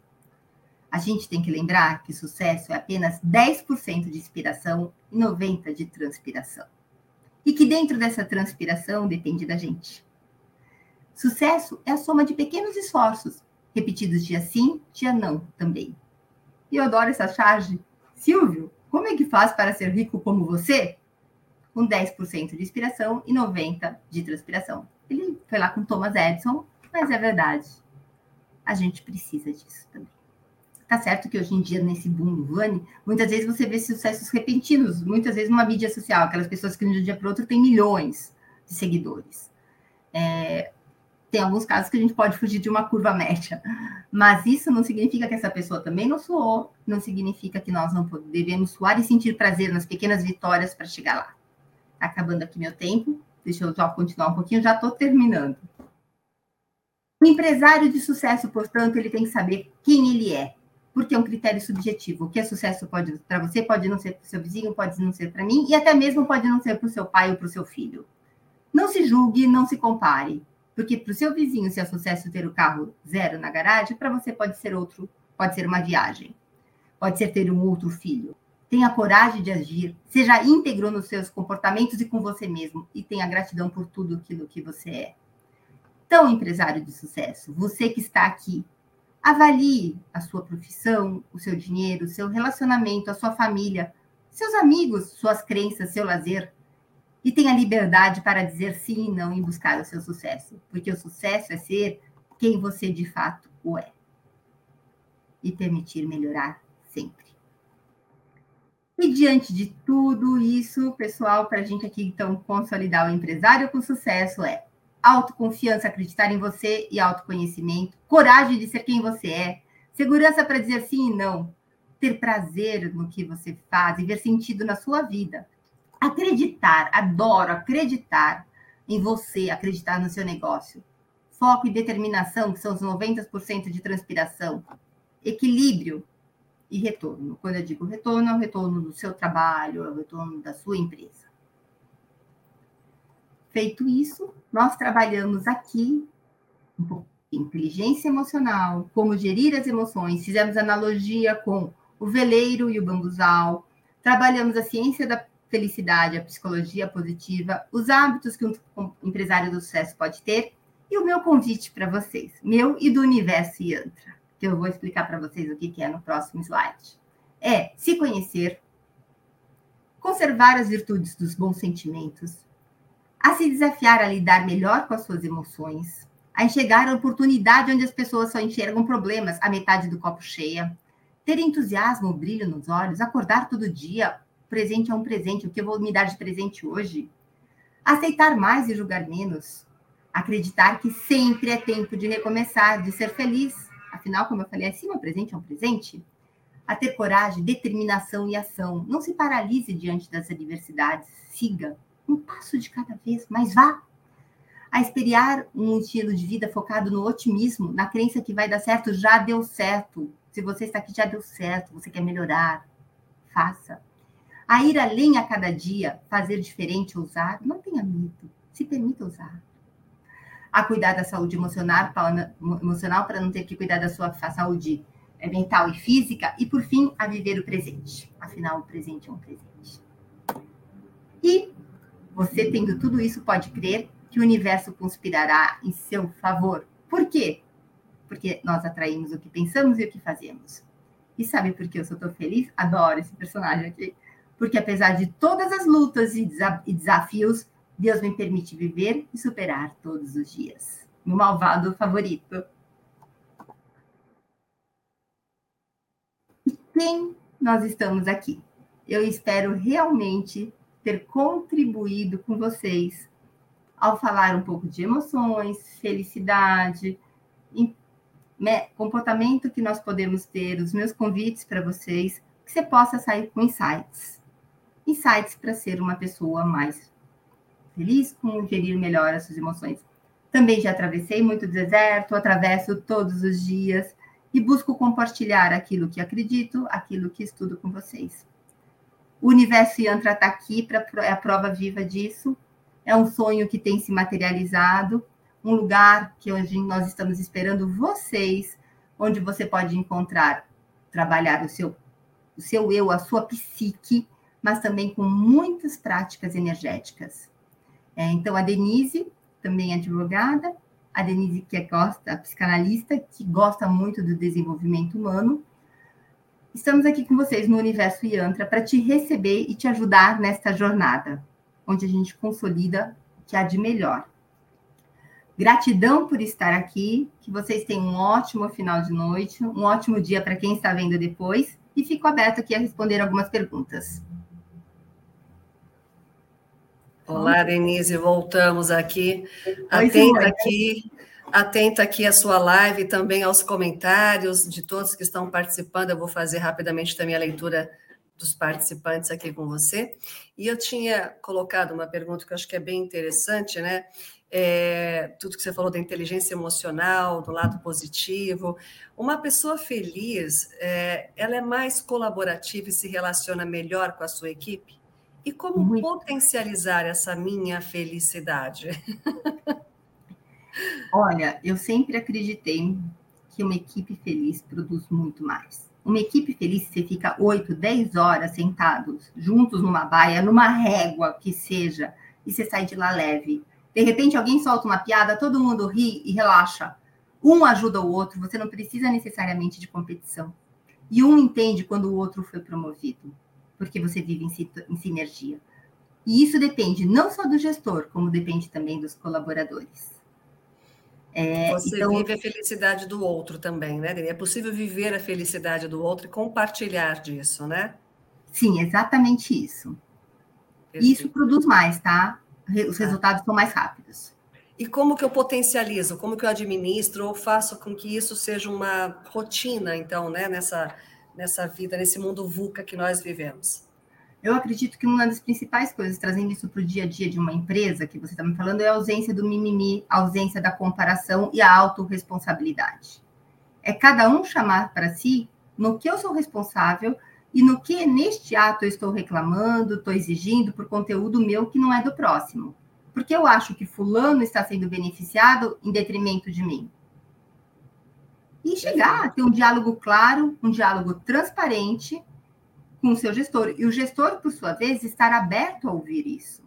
A gente tem que lembrar que sucesso é apenas 10% de inspiração e 90% de transpiração. E que dentro dessa transpiração depende da gente. Sucesso é a soma de pequenos esforços, repetidos dia sim, dia não também. E eu adoro essa charge. Silvio, como é que faz para ser rico como você? com 10% de inspiração e 90% de transpiração. Ele foi lá com Thomas Edison, mas é verdade. A gente precisa disso também. Tá certo que hoje em dia, nesse boom do Vani, muitas vezes você vê sucessos repentinos, muitas vezes numa mídia social, aquelas pessoas que de um dia para outro têm milhões de seguidores. É, tem alguns casos que a gente pode fugir de uma curva média, mas isso não significa que essa pessoa também não suou, não significa que nós não devemos suar e sentir prazer nas pequenas vitórias para chegar lá. Tá acabando aqui meu tempo. Deixa eu só continuar um pouquinho, já estou terminando. O empresário de sucesso, portanto, ele tem que saber quem ele é, porque é um critério subjetivo. O que é sucesso pode para você, pode não ser para o seu vizinho, pode não ser para mim, e até mesmo pode não ser para o seu pai ou para o seu filho. Não se julgue, não se compare, porque para o seu vizinho, se é sucesso ter o carro zero na garagem, para você pode ser outro, pode ser uma viagem, pode ser ter um outro filho tenha coragem de agir, seja íntegro nos seus comportamentos e com você mesmo, e tenha gratidão por tudo aquilo que você é. Então, empresário de sucesso, você que está aqui, avalie a sua profissão, o seu dinheiro, o seu relacionamento, a sua família, seus amigos, suas crenças, seu lazer, e tenha liberdade para dizer sim e não em buscar o seu sucesso, porque o sucesso é ser quem você de fato o é e permitir melhorar sempre. E diante de tudo isso, pessoal, para a gente aqui então consolidar o empresário com sucesso é autoconfiança, acreditar em você e autoconhecimento, coragem de ser quem você é, segurança para dizer sim e não, ter prazer no que você faz e ver sentido na sua vida. Acreditar, adoro acreditar em você, acreditar no seu negócio. Foco e determinação, que são os 90% de transpiração. Equilíbrio, e retorno. Quando eu digo retorno, é o retorno do seu trabalho, é o retorno da sua empresa. Feito isso, nós trabalhamos aqui inteligência emocional, como gerir as emoções, fizemos analogia com o veleiro e o bambuzal, trabalhamos a ciência da felicidade, a psicologia positiva, os hábitos que um empresário do sucesso pode ter. E o meu convite para vocês, meu e do universo Yantra, que eu vou explicar para vocês o que é no próximo slide. É se conhecer, conservar as virtudes dos bons sentimentos, a se desafiar a lidar melhor com as suas emoções, a enxergar a oportunidade onde as pessoas só enxergam problemas, a metade do copo cheia, ter entusiasmo, brilho nos olhos, acordar todo dia, presente é um presente, o que eu vou me dar de presente hoje? Aceitar mais e julgar menos. Acreditar que sempre é tempo de recomeçar, de ser feliz. Afinal, como eu falei acima, presente é um presente. A ter coragem, determinação e ação. Não se paralise diante das adversidades. Siga um passo de cada vez, mas vá. A espelhar um estilo de vida focado no otimismo, na crença que vai dar certo, já deu certo. Se você está aqui, já deu certo. Você quer melhorar, faça a ir além a cada dia, fazer diferente, ousar, não tenha medo, se permita usar. A cuidar da saúde emocional para, emocional para não ter que cuidar da sua saúde eh, mental e física, e por fim, a viver o presente. Afinal, o presente é um presente. E você, tendo tudo isso, pode crer que o universo conspirará em seu favor. Por quê? Porque nós atraímos o que pensamos e o que fazemos. E sabe por que eu sou tão feliz? Adoro esse personagem aqui porque apesar de todas as lutas e desafios, Deus me permite viver e superar todos os dias. Meu malvado favorito. E quem nós estamos aqui? Eu espero realmente ter contribuído com vocês ao falar um pouco de emoções, felicidade, comportamento que nós podemos ter, os meus convites para vocês, que você possa sair com insights insights para ser uma pessoa mais feliz, com gerir melhor as suas emoções. Também já atravessei muito deserto, atravesso todos os dias e busco compartilhar aquilo que acredito, aquilo que estudo com vocês. O universo Yantra está aqui para é a prova viva disso. É um sonho que tem se materializado, um lugar que hoje nós estamos esperando vocês, onde você pode encontrar, trabalhar o seu, o seu eu, a sua psique, mas também com muitas práticas energéticas. É, então, a Denise, também advogada, a Denise que é gosta, a psicanalista, que gosta muito do desenvolvimento humano. Estamos aqui com vocês no Universo Yantra para te receber e te ajudar nesta jornada, onde a gente consolida o que há de melhor. Gratidão por estar aqui, que vocês tenham um ótimo final de noite, um ótimo dia para quem está vendo depois, e fico aberto aqui a responder algumas perguntas. Olá, Denise, voltamos aqui. Atenta aqui, atenta aqui à sua live, também aos comentários de todos que estão participando. Eu vou fazer rapidamente também a leitura dos participantes aqui com você. E eu tinha colocado uma pergunta que eu acho que é bem interessante, né? É, tudo que você falou da inteligência emocional, do lado positivo. Uma pessoa feliz, é, ela é mais colaborativa e se relaciona melhor com a sua equipe? E como muito. potencializar essa minha felicidade? Olha, eu sempre acreditei que uma equipe feliz produz muito mais. Uma equipe feliz, você fica 8, 10 horas sentados, juntos numa baia, numa régua que seja, e você sai de lá leve. De repente, alguém solta uma piada, todo mundo ri e relaxa. Um ajuda o outro, você não precisa necessariamente de competição. E um entende quando o outro foi promovido porque você vive em, em sinergia. E isso depende não só do gestor, como depende também dos colaboradores. É, você então, vive a felicidade do outro também, né? É possível viver a felicidade do outro e compartilhar disso, né? Sim, exatamente isso. Perfeito. Isso produz mais, tá? Os tá. resultados são mais rápidos. E como que eu potencializo? Como que eu administro ou faço com que isso seja uma rotina, então, né? Nessa, nessa vida, nesse mundo VUCA que nós vivemos? Eu acredito que uma das principais coisas, trazendo isso para o dia a dia de uma empresa, que você está me falando, é a ausência do mimimi, a ausência da comparação e a autorresponsabilidade. É cada um chamar para si no que eu sou responsável e no que neste ato eu estou reclamando, estou exigindo por conteúdo meu que não é do próximo. Porque eu acho que fulano está sendo beneficiado em detrimento de mim. E chegar a ter um diálogo claro, um diálogo transparente com o seu gestor. E o gestor, por sua vez, estar aberto a ouvir isso.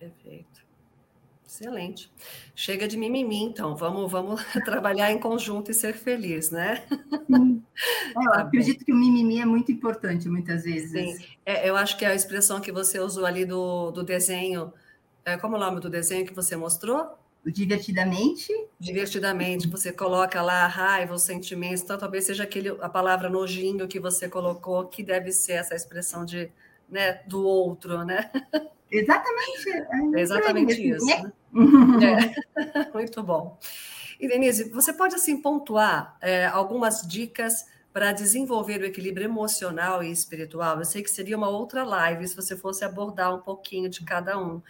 Perfeito. Excelente. Chega de mimimi, então. Vamos, vamos trabalhar em conjunto e ser feliz, né? Sim. É, eu tá acredito bom. que o mimimi é muito importante, muitas vezes. Sim. É, eu acho que a expressão que você usou ali do, do desenho, é, como é o nome do desenho que você mostrou? Divertidamente. Divertidamente. Você coloca lá a raiva, os sentimentos, então talvez seja aquele, a palavra nojinho que você colocou, que deve ser essa expressão de, né, do outro, né? Exatamente. É exatamente isso. Né? É. Muito bom. E Denise, você pode assim pontuar é, algumas dicas para desenvolver o equilíbrio emocional e espiritual? Eu sei que seria uma outra live se você fosse abordar um pouquinho de cada um.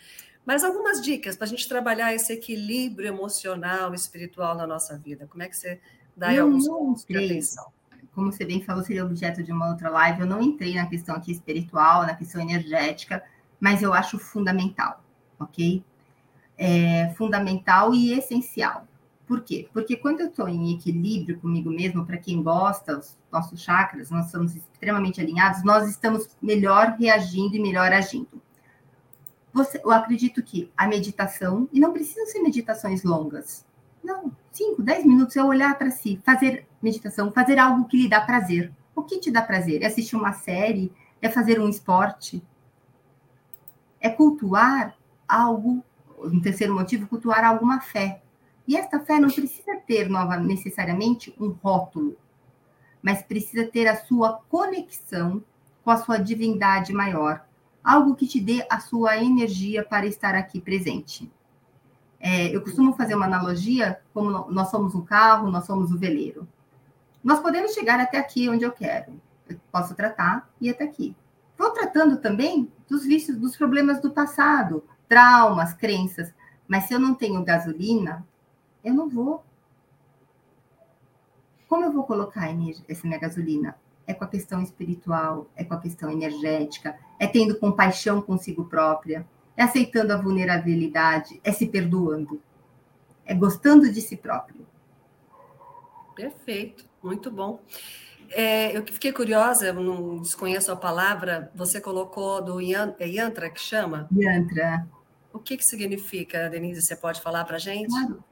Mas algumas dicas para a gente trabalhar esse equilíbrio emocional e espiritual na nossa vida. Como é que você dá aí alguns pontos de atenção? Como você bem falou, seria objeto de uma outra live. Eu não entrei na questão aqui espiritual, na questão energética, mas eu acho fundamental, ok? É fundamental e essencial. Por quê? Porque quando eu estou em equilíbrio comigo mesmo, para quem gosta, os nossos chakras, nós somos extremamente alinhados, nós estamos melhor reagindo e melhor agindo. Você, eu acredito que a meditação, e não precisam ser meditações longas, não, 5, 10 minutos é olhar para si, fazer meditação, fazer algo que lhe dá prazer. O que te dá prazer? É assistir uma série? É fazer um esporte? é cultuar algo, um terceiro motivo, cultuar alguma fé. E esta fé não precisa ter nova, necessariamente um rótulo, mas precisa ter a sua conexão com a sua divindade maior, algo que te dê a sua energia para estar aqui presente. É, eu costumo fazer uma analogia, como nós somos um carro, nós somos o um veleiro. Nós podemos chegar até aqui onde eu quero. Eu posso tratar e até aqui. Vou tratando também dos vícios, dos problemas do passado, traumas, crenças. Mas se eu não tenho gasolina, eu não vou. Como eu vou colocar essa minha gasolina? É com a questão espiritual, é com a questão energética, é tendo compaixão consigo própria, é aceitando a vulnerabilidade, é se perdoando, é gostando de si próprio. Perfeito, muito bom. É, eu fiquei curiosa, não desconheço a palavra, você colocou do é yantra que chama? Yantra. O que, que significa, Denise? Você pode falar para a gente? Claro.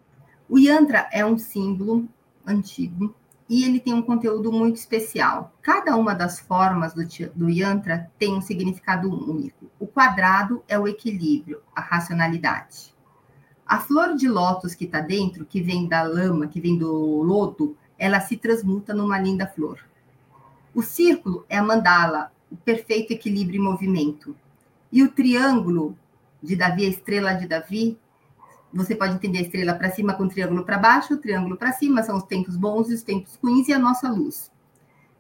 O yantra é um símbolo antigo e ele tem um conteúdo muito especial. Cada uma das formas do, do yantra tem um significado único. O quadrado é o equilíbrio, a racionalidade. A flor de lótus que está dentro, que vem da lama, que vem do lodo, ela se transmuta numa linda flor. O círculo é a mandala, o perfeito equilíbrio e movimento. E o triângulo de Davi, a estrela de Davi, você pode entender a estrela para cima com triângulo para baixo, o triângulo para cima são os tempos bons e os tempos ruins e a nossa luz.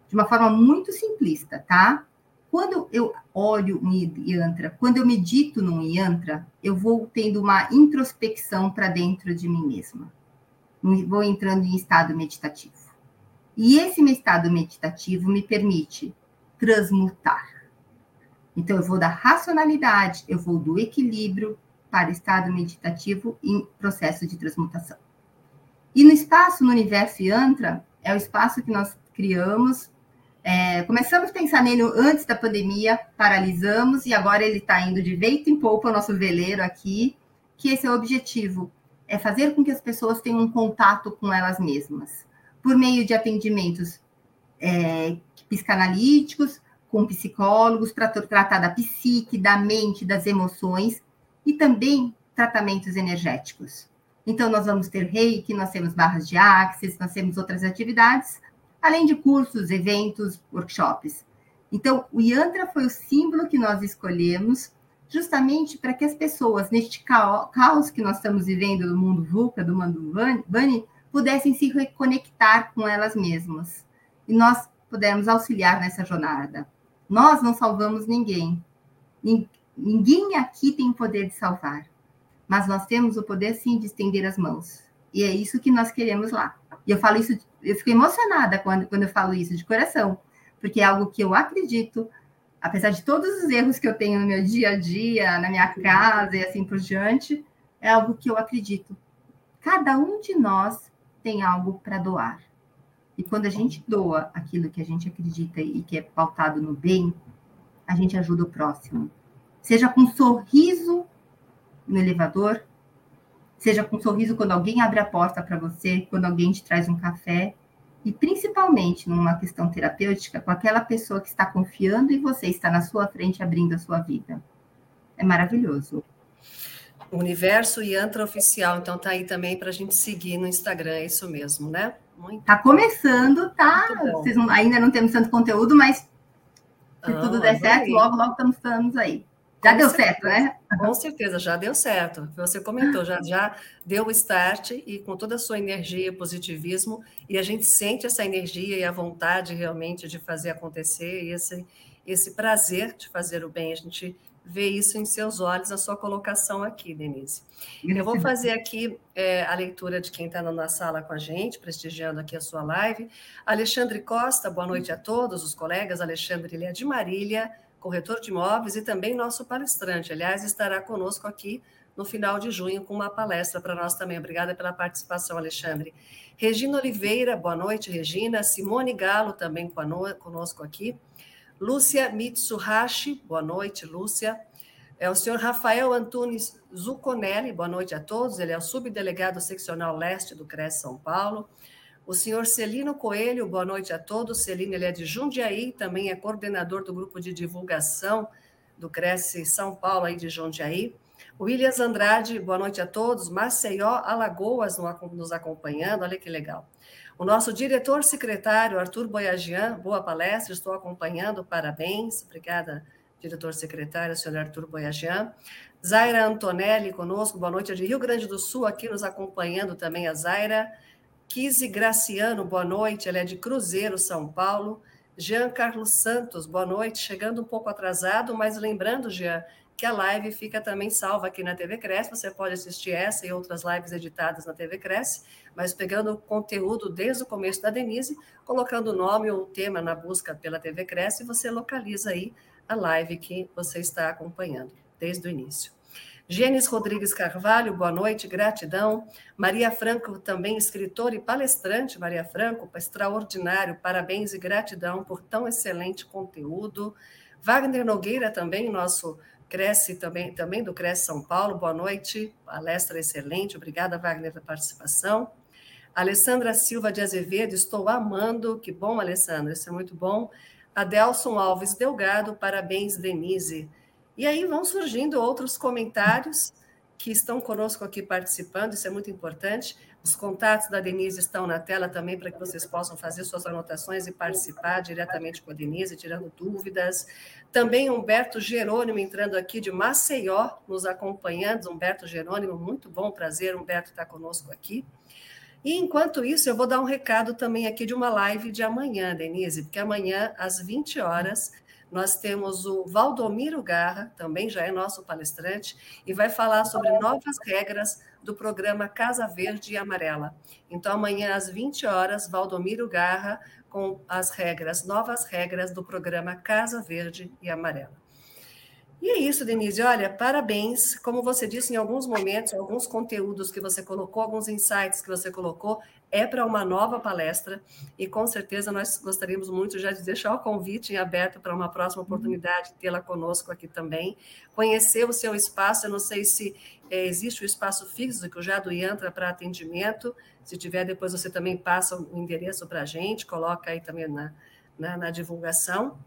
De uma forma muito simplista, tá? Quando eu olho um yantra, quando eu medito num yantra, eu vou tendo uma introspecção para dentro de mim mesma vou entrando em estado meditativo. E esse meu estado meditativo me permite transmutar. Então, eu vou da racionalidade, eu vou do equilíbrio para estado meditativo em processo de transmutação. E no espaço, no universo Yantra, é o espaço que nós criamos. É, começamos a pensar nele antes da pandemia, paralisamos, e agora ele está indo de vento em polpa, o nosso veleiro aqui, que esse é o objetivo, é fazer com que as pessoas tenham um contato com elas mesmas, por meio de atendimentos é, psicanalíticos, com psicólogos, para tratar da psique, da mente, das emoções, e também tratamentos energéticos. Então, nós vamos ter reiki, nós temos barras de axis, nós temos outras atividades, além de cursos, eventos, workshops. Então, o Yantra foi o símbolo que nós escolhemos justamente para que as pessoas, neste caos que nós estamos vivendo no mundo VUCA, do mundo Bunny, pudessem se reconectar com elas mesmas. E nós pudermos auxiliar nessa jornada. Nós não salvamos ninguém. Ninguém aqui tem o poder de salvar. Mas nós temos o poder, sim, de estender as mãos. E é isso que nós queremos lá. E eu falo isso eu fico emocionada quando, quando eu falo isso, de coração, porque é algo que eu acredito, apesar de todos os erros que eu tenho no meu dia a dia, na minha casa e assim por diante, é algo que eu acredito. Cada um de nós tem algo para doar. E quando a gente doa aquilo que a gente acredita e que é pautado no bem, a gente ajuda o próximo. Seja com um sorriso no elevador, seja com um sorriso quando alguém abre a porta para você, quando alguém te traz um café, e principalmente numa questão terapêutica, com aquela pessoa que está confiando em você, está na sua frente abrindo a sua vida. É maravilhoso. Universo Yantra Oficial, então tá aí também para a gente seguir no Instagram, é isso mesmo, né? Muito tá começando, tá? Vocês não, ainda não temos tanto conteúdo, mas se ah, tudo der certo, logo, logo estamos, estamos aí. Já deu certeza. certo, né? Com certeza, já deu certo. Você comentou, já, já deu o start e com toda a sua energia, positivismo, e a gente sente essa energia e a vontade realmente de fazer acontecer, e esse, esse prazer de fazer o bem. A gente ver isso em seus olhos, a sua colocação aqui, Denise. Eu vou fazer aqui é, a leitura de quem está na sala com a gente, prestigiando aqui a sua live. Alexandre Costa, boa noite a todos os colegas. Alexandre, ele é de Marília, corretor de imóveis e também nosso palestrante. Aliás, estará conosco aqui no final de junho com uma palestra para nós também. Obrigada pela participação, Alexandre. Regina Oliveira, boa noite, Regina. Simone Galo também conosco aqui. Lúcia Mitsuhashi, boa noite, Lúcia. É o senhor Rafael Antunes Zuconelli, boa noite a todos. Ele é o subdelegado seccional leste do CRES São Paulo. O senhor Celino Coelho, boa noite a todos. Celino, ele é de Jundiaí, também é coordenador do grupo de divulgação do Cresce São Paulo, aí de Jundiaí. Williams Andrade, boa noite a todos. Maceió, Alagoas nos acompanhando, olha que legal. O nosso diretor secretário, Arthur Boyagian, boa palestra, estou acompanhando, parabéns. Obrigada, diretor secretário, senhor Arthur Boyagian. Zaira Antonelli conosco, boa noite, é de Rio Grande do Sul, aqui nos acompanhando também a Zaira. Kise Graciano, boa noite, ela é de Cruzeiro, São Paulo. Jean Carlos Santos, boa noite, chegando um pouco atrasado, mas lembrando, Jean, que a live fica também salva aqui na TV Cresce. Você pode assistir essa e outras lives editadas na TV Cresce, mas pegando o conteúdo desde o começo da Denise, colocando o nome ou o tema na busca pela TV Cresce, você localiza aí a live que você está acompanhando desde o início. Gênesis Rodrigues Carvalho, boa noite, gratidão. Maria Franco, também escritora e palestrante, Maria Franco, extraordinário, parabéns e gratidão por tão excelente conteúdo. Wagner Nogueira, também, nosso Cresce também, também do Cresce São Paulo, boa noite, palestra excelente, obrigada, Wagner, pela participação. Alessandra Silva de Azevedo, estou amando, que bom, Alessandra, isso é muito bom. Adelson Alves Delgado, parabéns, Denise. E aí vão surgindo outros comentários que estão conosco aqui participando, isso é muito importante. Os contatos da Denise estão na tela também para que vocês possam fazer suas anotações e participar diretamente com a Denise, tirando dúvidas. Também Humberto Jerônimo entrando aqui de Maceió, nos acompanhando. Humberto Jerônimo, muito bom, prazer, Humberto estar conosco aqui. E enquanto isso, eu vou dar um recado também aqui de uma live de amanhã, Denise, porque amanhã, às 20 horas, nós temos o Valdomiro Garra, também já é nosso palestrante, e vai falar sobre novas regras do programa Casa Verde e Amarela. Então, amanhã, às 20 horas, Valdomiro Garra, com as regras, novas regras do programa Casa Verde e Amarela. E é isso, Denise. Olha, parabéns. Como você disse em alguns momentos, alguns conteúdos que você colocou, alguns insights que você colocou, é para uma nova palestra e com certeza nós gostaríamos muito já de deixar o convite em aberto para uma próxima uhum. oportunidade tê-la conosco aqui também, conhecer o seu espaço, eu não sei se é, existe o espaço físico já do IANTRA para atendimento, se tiver depois você também passa o endereço para a gente, coloca aí também na, na, na divulgação,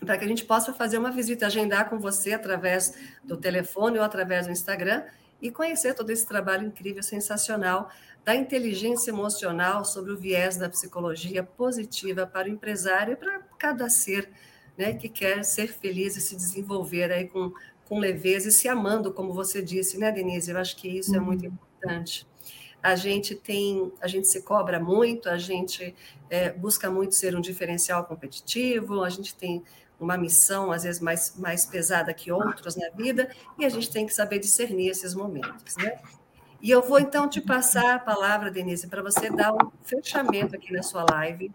para que a gente possa fazer uma visita, agendar com você através do telefone ou através do Instagram e conhecer todo esse trabalho incrível, sensacional da inteligência emocional sobre o viés da psicologia positiva para o empresário e para cada ser né, que quer ser feliz e se desenvolver aí com, com leveza e se amando, como você disse, né, Denise? Eu acho que isso é muito uhum. importante. A gente tem, a gente se cobra muito, a gente é, busca muito ser um diferencial competitivo, a gente tem uma missão às vezes mais, mais pesada que outros na vida, e a gente tem que saber discernir esses momentos, né? E eu vou então te passar a palavra, Denise, para você dar um fechamento aqui na sua live,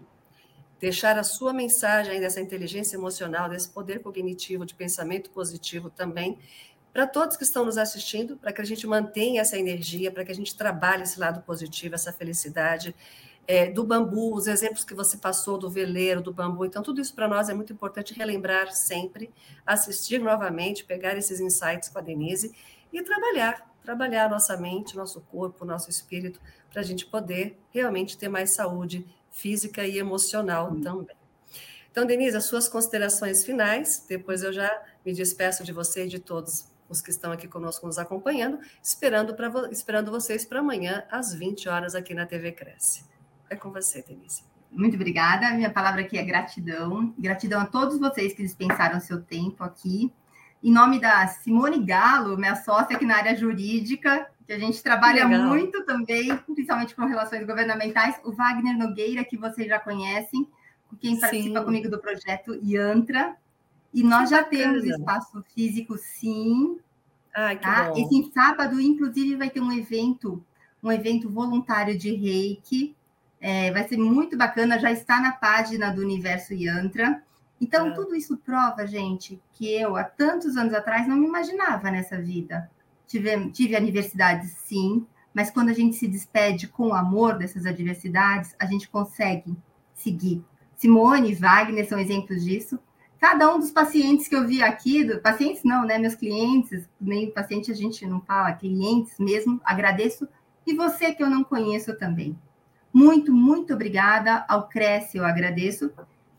deixar a sua mensagem dessa inteligência emocional, desse poder cognitivo de pensamento positivo também, para todos que estão nos assistindo, para que a gente mantenha essa energia, para que a gente trabalhe esse lado positivo, essa felicidade. É, do bambu, os exemplos que você passou do veleiro, do bambu. Então, tudo isso para nós é muito importante relembrar sempre, assistir novamente, pegar esses insights com a Denise e trabalhar, trabalhar nossa mente, nosso corpo, nosso espírito, para a gente poder realmente ter mais saúde física e emocional hum. também. Então, Denise, as suas considerações finais, depois eu já me despeço de você e de todos os que estão aqui conosco nos acompanhando, esperando, pra, esperando vocês para amanhã, às 20 horas, aqui na TV Cresce. É com você, Denise. Muito obrigada. Minha palavra aqui é gratidão. Gratidão a todos vocês que dispensaram seu tempo aqui. Em nome da Simone Galo, minha sócia aqui na área jurídica, que a gente trabalha muito também, principalmente com relações governamentais, o Wagner Nogueira, que vocês já conhecem, quem participa sim. comigo do projeto IANTRA, e nós que já bacana. temos espaço físico, sim. Ai, que tá? Esse sábado, inclusive, vai ter um evento, um evento voluntário de reiki. É, vai ser muito bacana, já está na página do Universo Yantra. Então, é. tudo isso prova, gente, que eu, há tantos anos atrás, não me imaginava nessa vida. Tive, tive adversidades, sim, mas quando a gente se despede com amor dessas adversidades, a gente consegue seguir. Simone e Wagner são exemplos disso cada um dos pacientes que eu vi aqui, do, pacientes não, né? Meus clientes, nem paciente a gente não fala, clientes mesmo, agradeço. E você que eu não conheço também. Muito, muito obrigada ao Cresce, eu agradeço.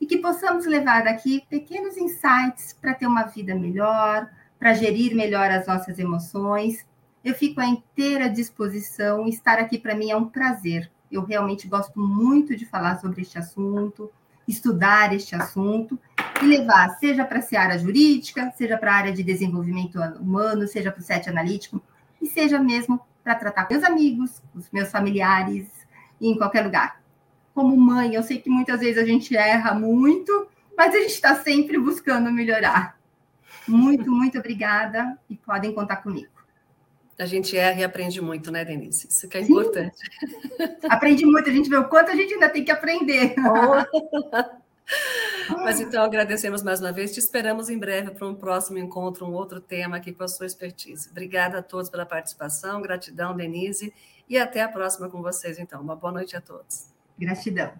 E que possamos levar daqui pequenos insights para ter uma vida melhor, para gerir melhor as nossas emoções. Eu fico à inteira disposição. Estar aqui para mim é um prazer. Eu realmente gosto muito de falar sobre este assunto, estudar este assunto e levar, seja para a seara jurídica, seja para a área de desenvolvimento humano, seja para o set analítico, e seja mesmo para tratar com meus amigos, os meus familiares, e em qualquer lugar. Como mãe, eu sei que muitas vezes a gente erra muito, mas a gente está sempre buscando melhorar. Muito, muito obrigada e podem contar comigo. A gente erra e aprende muito, né, Denise? Isso que é Sim. importante. Aprende muito, a gente vê o quanto a gente ainda tem que aprender. Oh. Mas então agradecemos mais uma vez, te esperamos em breve para um próximo encontro, um outro tema aqui com a sua expertise. Obrigada a todos pela participação, gratidão, Denise, e até a próxima com vocês, então. Uma boa noite a todos. Gratidão.